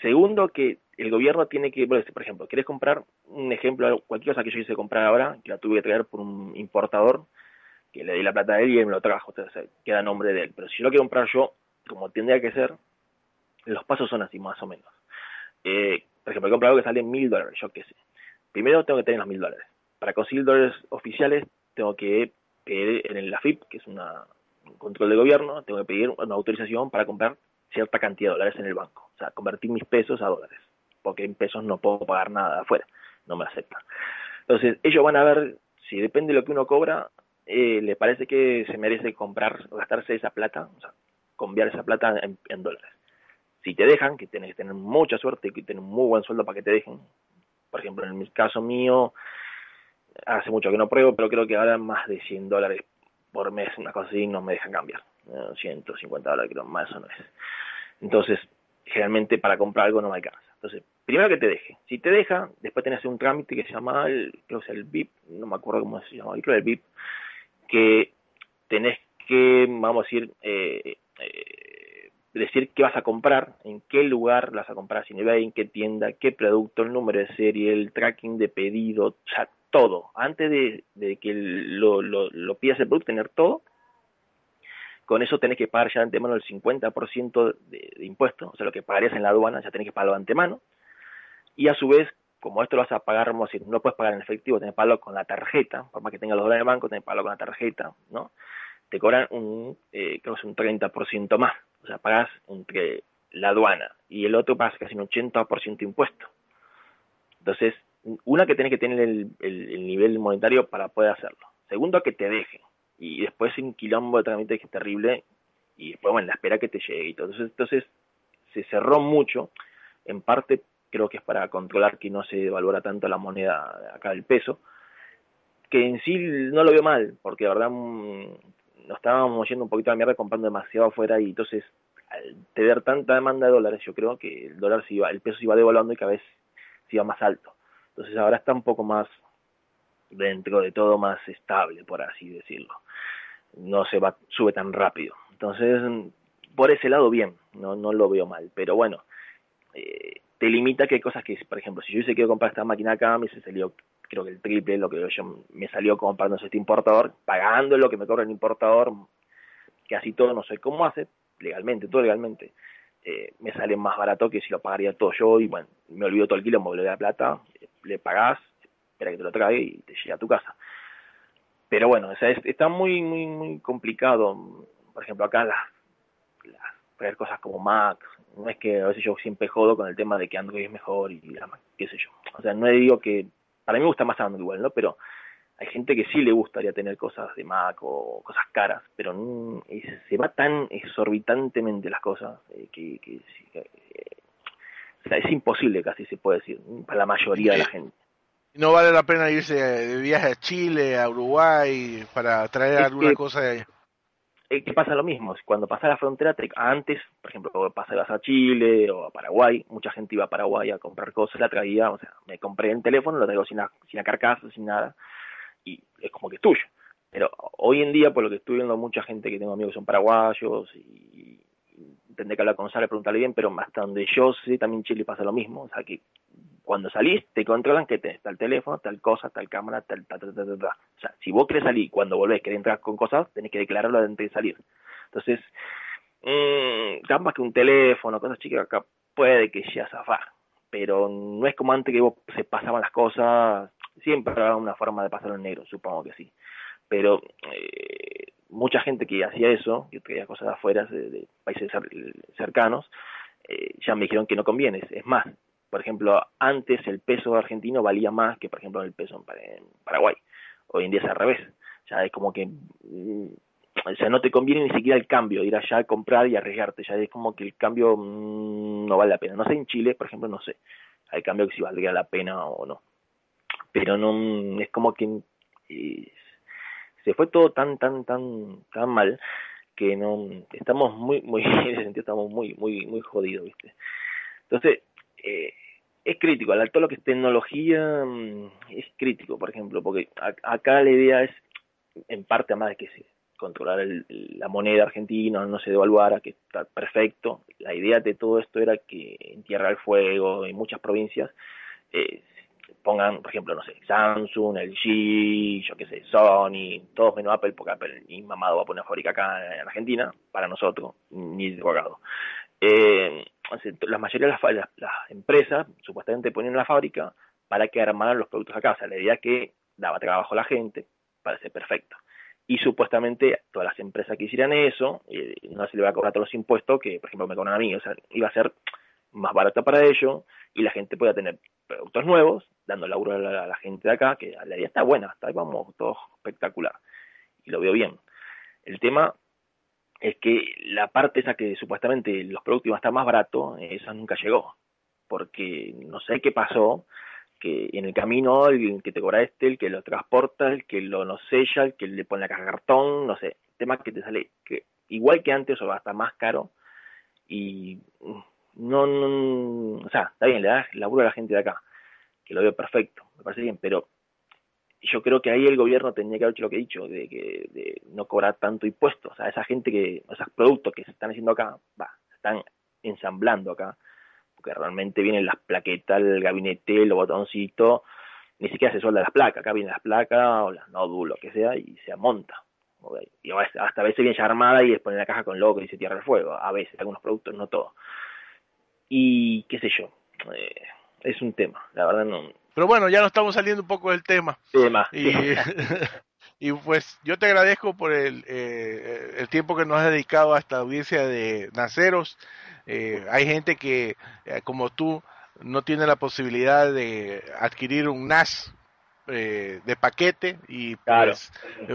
Segundo, que el gobierno tiene que, por ejemplo, quieres comprar un ejemplo, cualquier cosa que yo hice comprar ahora, que la tuve que traer por un importador, que le di la plata a él y él me lo trajo, entonces queda nombre de él. Pero si yo lo quiero comprar yo, como tendría que ser, los pasos son así, más o menos. Eh, por ejemplo, he comprado algo que sale mil dólares, yo qué sé. Primero tengo que tener los mil dólares. Para conseguir dólares oficiales, tengo que pedir en la FIP, que es una, un control de gobierno, tengo que pedir una autorización para comprar cierta cantidad de dólares en el banco. O sea, convertir mis pesos a dólares porque en pesos no puedo pagar nada afuera, no me aceptan. Entonces, ellos van a ver si depende de lo que uno cobra, eh, le parece que se merece comprar, gastarse esa plata, o sea, cambiar esa plata en, dólares. Si te dejan, que tienes que tener mucha suerte y que tener un muy buen sueldo para que te dejen. Por ejemplo, en mi caso mío, hace mucho que no pruebo, pero creo que ahora más de 100 dólares por mes, una cosa así, no me dejan cambiar. 150 dólares, creo, más eso no es. Entonces, generalmente para comprar algo no me alcanza. Entonces, primero que te deje. Si te deja, después tenés un trámite que se llama, el, creo que es el VIP, no me acuerdo cómo se llama, creo el VIP, que tenés que, vamos a decir, eh, eh, decir qué vas a comprar, en qué lugar vas a comprar, si eBay, en qué tienda, qué producto, el número de serie, el tracking de pedido, o sea, todo. Antes de, que lo pidas el producto, tener todo con eso tenés que pagar ya de antemano el 50% de, de impuestos, o sea, lo que pagarías en la aduana ya tenés que pagarlo de antemano. Y a su vez, como esto lo vas a pagar, no puedes pagar en efectivo, tenés que pagarlo con la tarjeta, por más que tengas los dólares en el banco, tenés que pagarlo con la tarjeta, ¿no? Te cobran un, eh, creo que es un 30% más, o sea, pagas entre la aduana y el otro pagas casi un 80% de impuesto. Entonces, una que tenés que tener el, el nivel monetario para poder hacerlo. Segundo, que te dejen y después un quilombo de trámite que es terrible y después bueno la espera que te llegue y entonces, entonces se cerró mucho en parte creo que es para controlar que no se devalora tanto la moneda acá del peso que en sí no lo veo mal porque de verdad mm, nos estábamos yendo un poquito a la mierda comprando demasiado afuera y entonces al tener tanta demanda de dólares yo creo que el dólar se iba el peso se iba devaluando y cada vez se iba más alto entonces ahora está un poco más dentro de todo más estable, por así decirlo. No se va, sube tan rápido. Entonces, por ese lado, bien, no, no lo veo mal. Pero bueno, eh, te limita que hay cosas que, por ejemplo, si yo hubiese querido comprar esta máquina acá, me salió, creo que el triple, lo que yo me salió comprando este importador, pagando lo que me cobra el importador, así todo no sé cómo hace, legalmente, todo legalmente. eh, me sale más barato que si lo pagaría todo yo y bueno, me olvido todo el kilo, me olvido la plata, le pagás, espera que te lo traiga y te llega a tu casa. Pero bueno, o sea, está muy, muy, muy complicado. Por ejemplo, acá las, las cosas como Mac, no es que a veces yo siempre jodo con el tema de que Android es mejor y qué sé yo. O sea, no digo que, para mí me gusta más Android igual, ¿no? Pero hay gente que sí le gustaría tener cosas de Mac o cosas caras, pero no, se va tan exorbitantemente las cosas eh, que, que, eh, es imposible casi se puede decir para la mayoría de la gente. No vale la pena irse de viaje a Chile, a Uruguay para traer alguna cosa de allá. Es que pasa lo mismo, cuando pasas la frontera, antes, por ejemplo, pasabas a Chile o a Paraguay, mucha gente iba a Paraguay a comprar cosas, la traía, o sea, me compré el teléfono, lo traigo sin la, sin la carcasa, sin nada, y es como que es tuyo. Pero hoy en día, por lo que estoy viendo, mucha gente que tengo amigos que son paraguayos y, tendré que hablar con Sara, preguntarle bien, pero hasta donde yo sé, también Chile pasa lo mismo. O sea, que cuando salís, te controlan que tenés tal teléfono, tal cosa, tal cámara, tal, tal, tal, tal, tal. O sea, si vos querés salir, cuando volvés, querés entrar con cosas, tenés que declararlo antes de salir. Entonces, mmm, más que un teléfono, cosas chicas, acá puede que ya zafar. Pero no es como antes que vos se pasaban las cosas Siempre habrá una forma de pasarlo en negro, supongo que sí. Pero eh, mucha gente que hacía eso, que traía cosas de afuera, de, países cercanos, eh, ya me dijeron que no conviene. Es más, por ejemplo, antes el peso argentino valía más que, por ejemplo, el peso en, Paraguay. Hoy en día es al revés. Ya es como que mm, o sea, no te conviene ni siquiera el cambio, ir allá a comprar y arriesgarte, ya es como que el cambio mm, no vale la pena. No sé, en Chile, por ejemplo, no sé, hay cambio que si valdría la pena o no pero no es como que se fue todo tan tan tan tan mal que no estamos muy muy en ese sentido estamos muy muy muy jodidos viste entonces eh, es crítico todo lo que es tecnología mm, es crítico por ejemplo porque acá la idea es en parte además de que se controlar la moneda argentina no se devaluara que está perfecto la idea de todo esto era que en Tierra del Fuego en muchas provincias eh, pongan, por ejemplo, no sé, Samsung, LG, yo qué sé, Sony, todos menos Apple, porque Apple ni mamado va a poner fábrica acá en Argentina, para nosotros, ni drogado. Eh, la mayoría de las, empresas supuestamente ponían la fábrica para que armaran los productos acá. O sea, la idea que daba trabajo a la gente, parece perfecto. Y supuestamente todas las empresas que hicieran eso, no se le va a cobrar todos los impuestos que, por ejemplo, me cobran a mí. O sea, iba a ser más barata para ellos y la gente pueda tener productos nuevos, dando laburo a la, gente de acá, que la idea está buena, hasta ahí vamos, todo espectacular. Y lo veo bien. El tema es que la parte esa que supuestamente los productos iban a estar más baratos, esa nunca llegó. Porque no sé qué pasó, que en el camino el que te cobra este, el que lo transporta, el que lo no sella, el que le pone la caja cartón, no sé, tema que te sale que igual que antes o va a estar más caro y no, no, o sea, está bien, le das laburo a la gente de acá, que lo veo perfecto, me parece bien, pero yo creo que ahí el gobierno tenía que haber hecho lo que he dicho, de que de no cobrar tanto impuestos, sea, esa gente que, esos productos que se están haciendo acá, va, se están ensamblando acá, porque realmente vienen las plaquetas, el gabinete, los botoncitos, ni siquiera se suelda las placas, acá vienen las placas o las nódulos, lo que sea, y se monta. Y hasta a veces viene ya armada y después en la caja con logo y dice tierra del fuego, a veces, algunos productos, no todos y qué sé yo, eh, es un tema, la verdad no. Pero bueno, ya nos estamos saliendo un poco del tema. tema. Y, y pues yo te agradezco por el, eh, el tiempo que nos has dedicado a esta audiencia de naceros. Eh, hay gente que, como tú, no tiene la posibilidad de adquirir un NAS de paquete y pues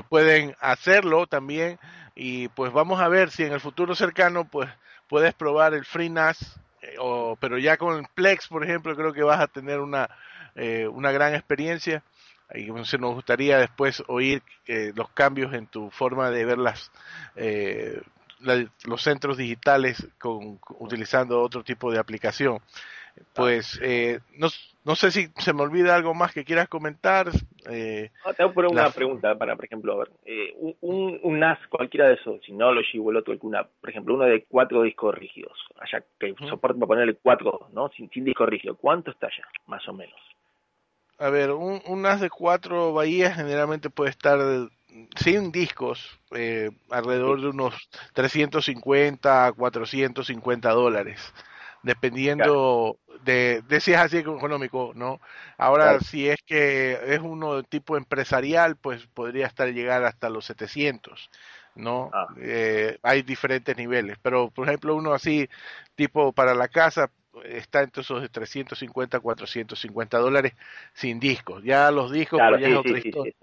pueden hacerlo también y pues vamos a ver si en el futuro cercano pues puedes probar el Free NAS eh, o, pero ya con Plex, por ejemplo, creo que vas a tener una, eh, una gran experiencia. Y nos gustaría después oír eh, los cambios en tu forma de ver las, los centros digitales con, utilizando otro tipo de aplicación. Pues eh, no, no, sé si se me olvida algo más que quieras comentar. Eh, te hago una pregunta para, por ejemplo, ver, eh, un, un, NAS, cualquiera de esos, Synology o el otro, alguna, por ejemplo, uno de cuatro discos rígidos, allá que soporte para ponerle cuatro, ¿no? Sin, sin disco rígido, ¿cuánto está allá, más o menos? A ver, un, un NAS de cuatro bahías generalmente puede estar sin discos, eh, alrededor de unos 350, 450 dólares, dependiendo de, de, si es así económico, ¿no? Ahora, si es que es uno de tipo empresarial, pues podría estar llegar hasta los 700. ¿no? Ah. Eh, hay diferentes niveles, pero por ejemplo uno así, tipo para la casa, está entre esos de 350 450 dólares sin discos. Ya los discos pues, ya es otra historia.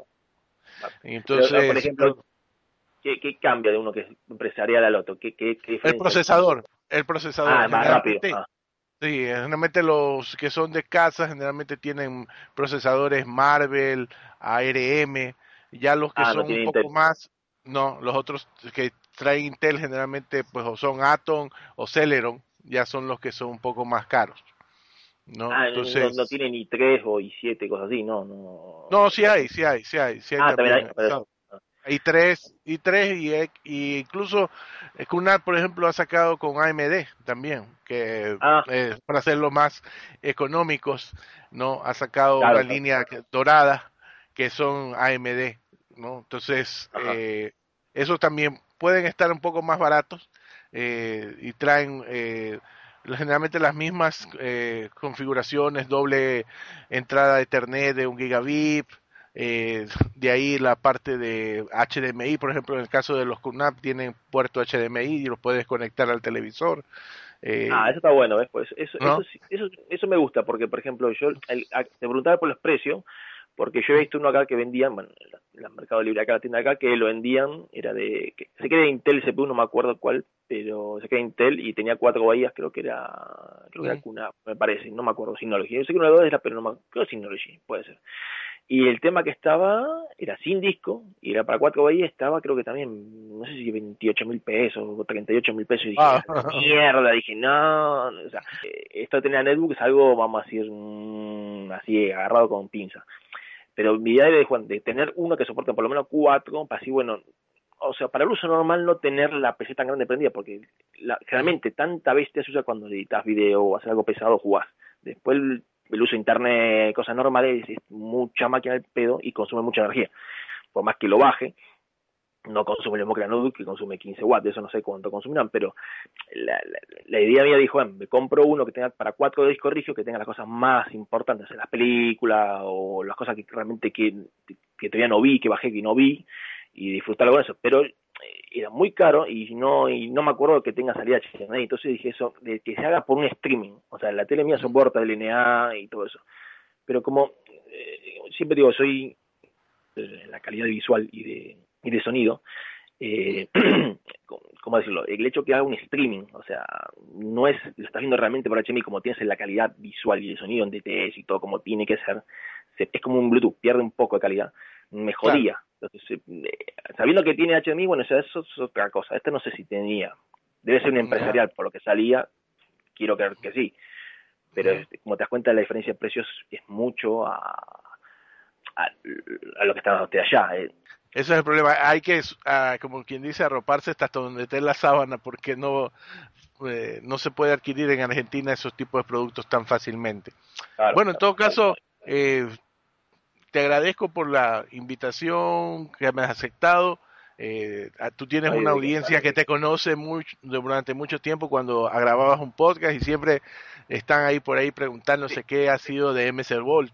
Entonces, por ejemplo, ¿qué, ¿qué, cambia de uno que es empresarial al otro? ¿Qué, qué, el procesador. El procesador. Ah, más rápido. Ah. Sí, generalmente los que son de casa generalmente tienen procesadores Marvel, ARM, ya los que ah, son un poco más, no, los otros que traen Intel generalmente pues o son Atom o Celeron, ya son los que son un poco más caros. ¿no? Ah, Entonces, no, tiene ni 3 o y 7, cosas así, no, no. No, sí hay, sí hay, sí hay. Sí hay ah, también, hay. Y tres, y tres, y, y incluso Kunat, por ejemplo, ha sacado con AMD también, que ah. eh, para hacerlo más económicos, ¿no? Ha sacado una línea dorada que son AMD, ¿no? Entonces, eh, esos también pueden estar un poco más baratos eh, y traen eh, generalmente las mismas eh, configuraciones, doble entrada de Ethernet de un gigabit, eh, de ahí la parte de HDMI, por ejemplo, en el caso de los QNAP tienen puerto HDMI y los puedes conectar al televisor. Eh, ah, eso está bueno, ¿ves? Pues eso, eso, eso, eso, me gusta, porque, por ejemplo, yo el, te preguntaba por los precios, porque yo he visto uno acá que vendían, bueno, en el Mercado Libre acá, la tienda acá, que lo vendían, era de, que, sé que de Intel CPU, no me acuerdo cuál, pero sé que era Intel y tenía cuatro bahías, creo que era, creo que era Cuna, me parece, no me acuerdo, Synology. Yo sé que una de dos era, pero no me acuerdo, creo Synology, puede ser. Y el tema que estaba era sin disco, y era para cuatro bahías, estaba creo que también, no sé si 28 mil pesos o 38 mil pesos, y dije, ah. mierda, dije, no, o sea, esto de tener netbook es algo, vamos a decir, mm, así agarrado con pinza pero mi idea era de, tener uno que soporte por lo menos cuatro, para así, bueno, o sea, para el uso normal no tener la PC tan grande prendida, porque generalmente tanta bestia se usa cuando editas video o haces algo pesado, jugás. Después el, el uso de internet, cosas normales, es mucha máquina de pedo y consume mucha energía. Por más que lo baje, no consume el mismo que consume 15 watts, eso no sé cuánto consumirán, pero la, la, idea mía dijo, me compro uno que tenga para cuatro discos rígidos, que tenga las cosas más importantes, las películas o las cosas que realmente que, que todavía no vi, que bajé, que no vi, y disfrutarlo con eso, pero eh, era muy caro y no y no me acuerdo que tenga salida HDMI, entonces dije eso, de que se haga por un streaming, o sea, la tele mía soporta el LNA y todo eso, pero como eh, siempre digo, soy eh, la calidad visual y de y de sonido, eh, ¿cómo decirlo? El hecho que haga un streaming, o sea, no es, lo estás viendo realmente por HMI como tienes la calidad visual y de sonido en DTS y todo como tiene que ser, es como un Bluetooth, pierde un poco de calidad, me jodía. Entonces, eh, sabiendo que tiene HMI, bueno, eso es otra cosa. Este no sé si tenía, debe ser un empresarial, por lo que salía, quiero creer que sí. Pero este, como te das cuenta, la diferencia de precios es mucho a, a, lo que está de allá. Eh. Ese es el problema. Hay que, ah, como quien dice, arroparse hasta donde esté la sábana porque no, eh, no se puede adquirir en Argentina esos tipos de productos tan fácilmente. bueno, en todo caso, eh, te agradezco por la invitación que me has aceptado. Eh, tú tienes una audiencia que te conoce mucho, durante mucho tiempo cuando grababas un podcast y siempre están ahí por ahí preguntándose qué ha sido de MSL Volt.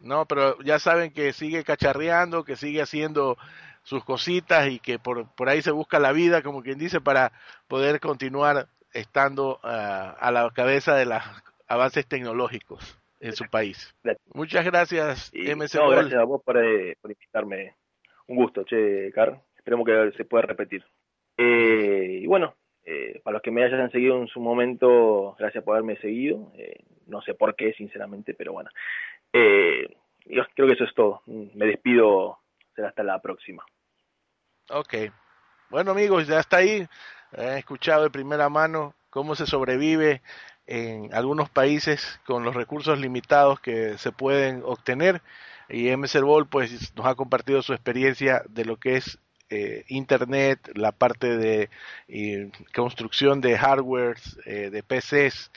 No, pero ya saben que sigue cacharreando, que sigue haciendo sus cositas y que por, por ahí se busca la vida, como quien dice, para poder continuar estando ah, a la cabeza de los avances tecnológicos en su país. Muchas gracias, MC. gracias a vos por, eh, por, invitarme. Un gusto, che, Car. Esperemos que se pueda repetir. Eh, y bueno, eh, para los que me hayan seguido en su momento, gracias por haberme seguido. Eh, no sé por qué, sinceramente, pero bueno. Eh, yo creo que eso es todo. Me despido. Será hasta la próxima. Ok. Bueno, amigos, ya está ahí. He escuchado de primera mano cómo se sobrevive en algunos países con los recursos limitados que se pueden obtener. Y MC Ball pues nos ha compartido su experiencia de lo que es eh, internet, la parte de eh, construcción de hardware, eh, de PCs.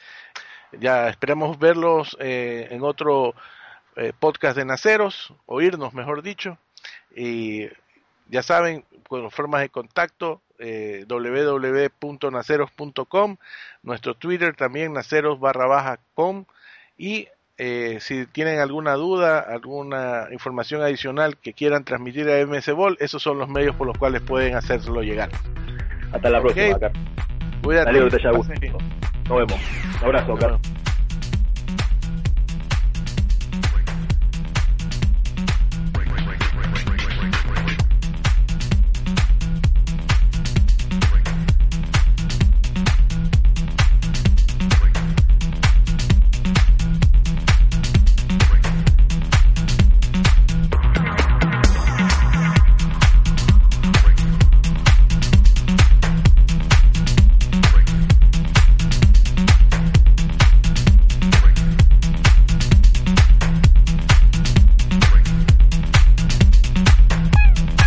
Ya esperamos verlos en otro podcast de Naceros, oírnos mejor dicho. Y ya saben, con formas de contacto, eh, www.naceros.com, nuestro Twitter también, naceros barra baja com, y eh, si tienen alguna duda, alguna información adicional que quieran transmitir a MS Ball, esos son los medios por los cuales pueden hacerlo llegar. Hasta la próxima, Cuídate. Nos vemos. Un abrazo, Carlos.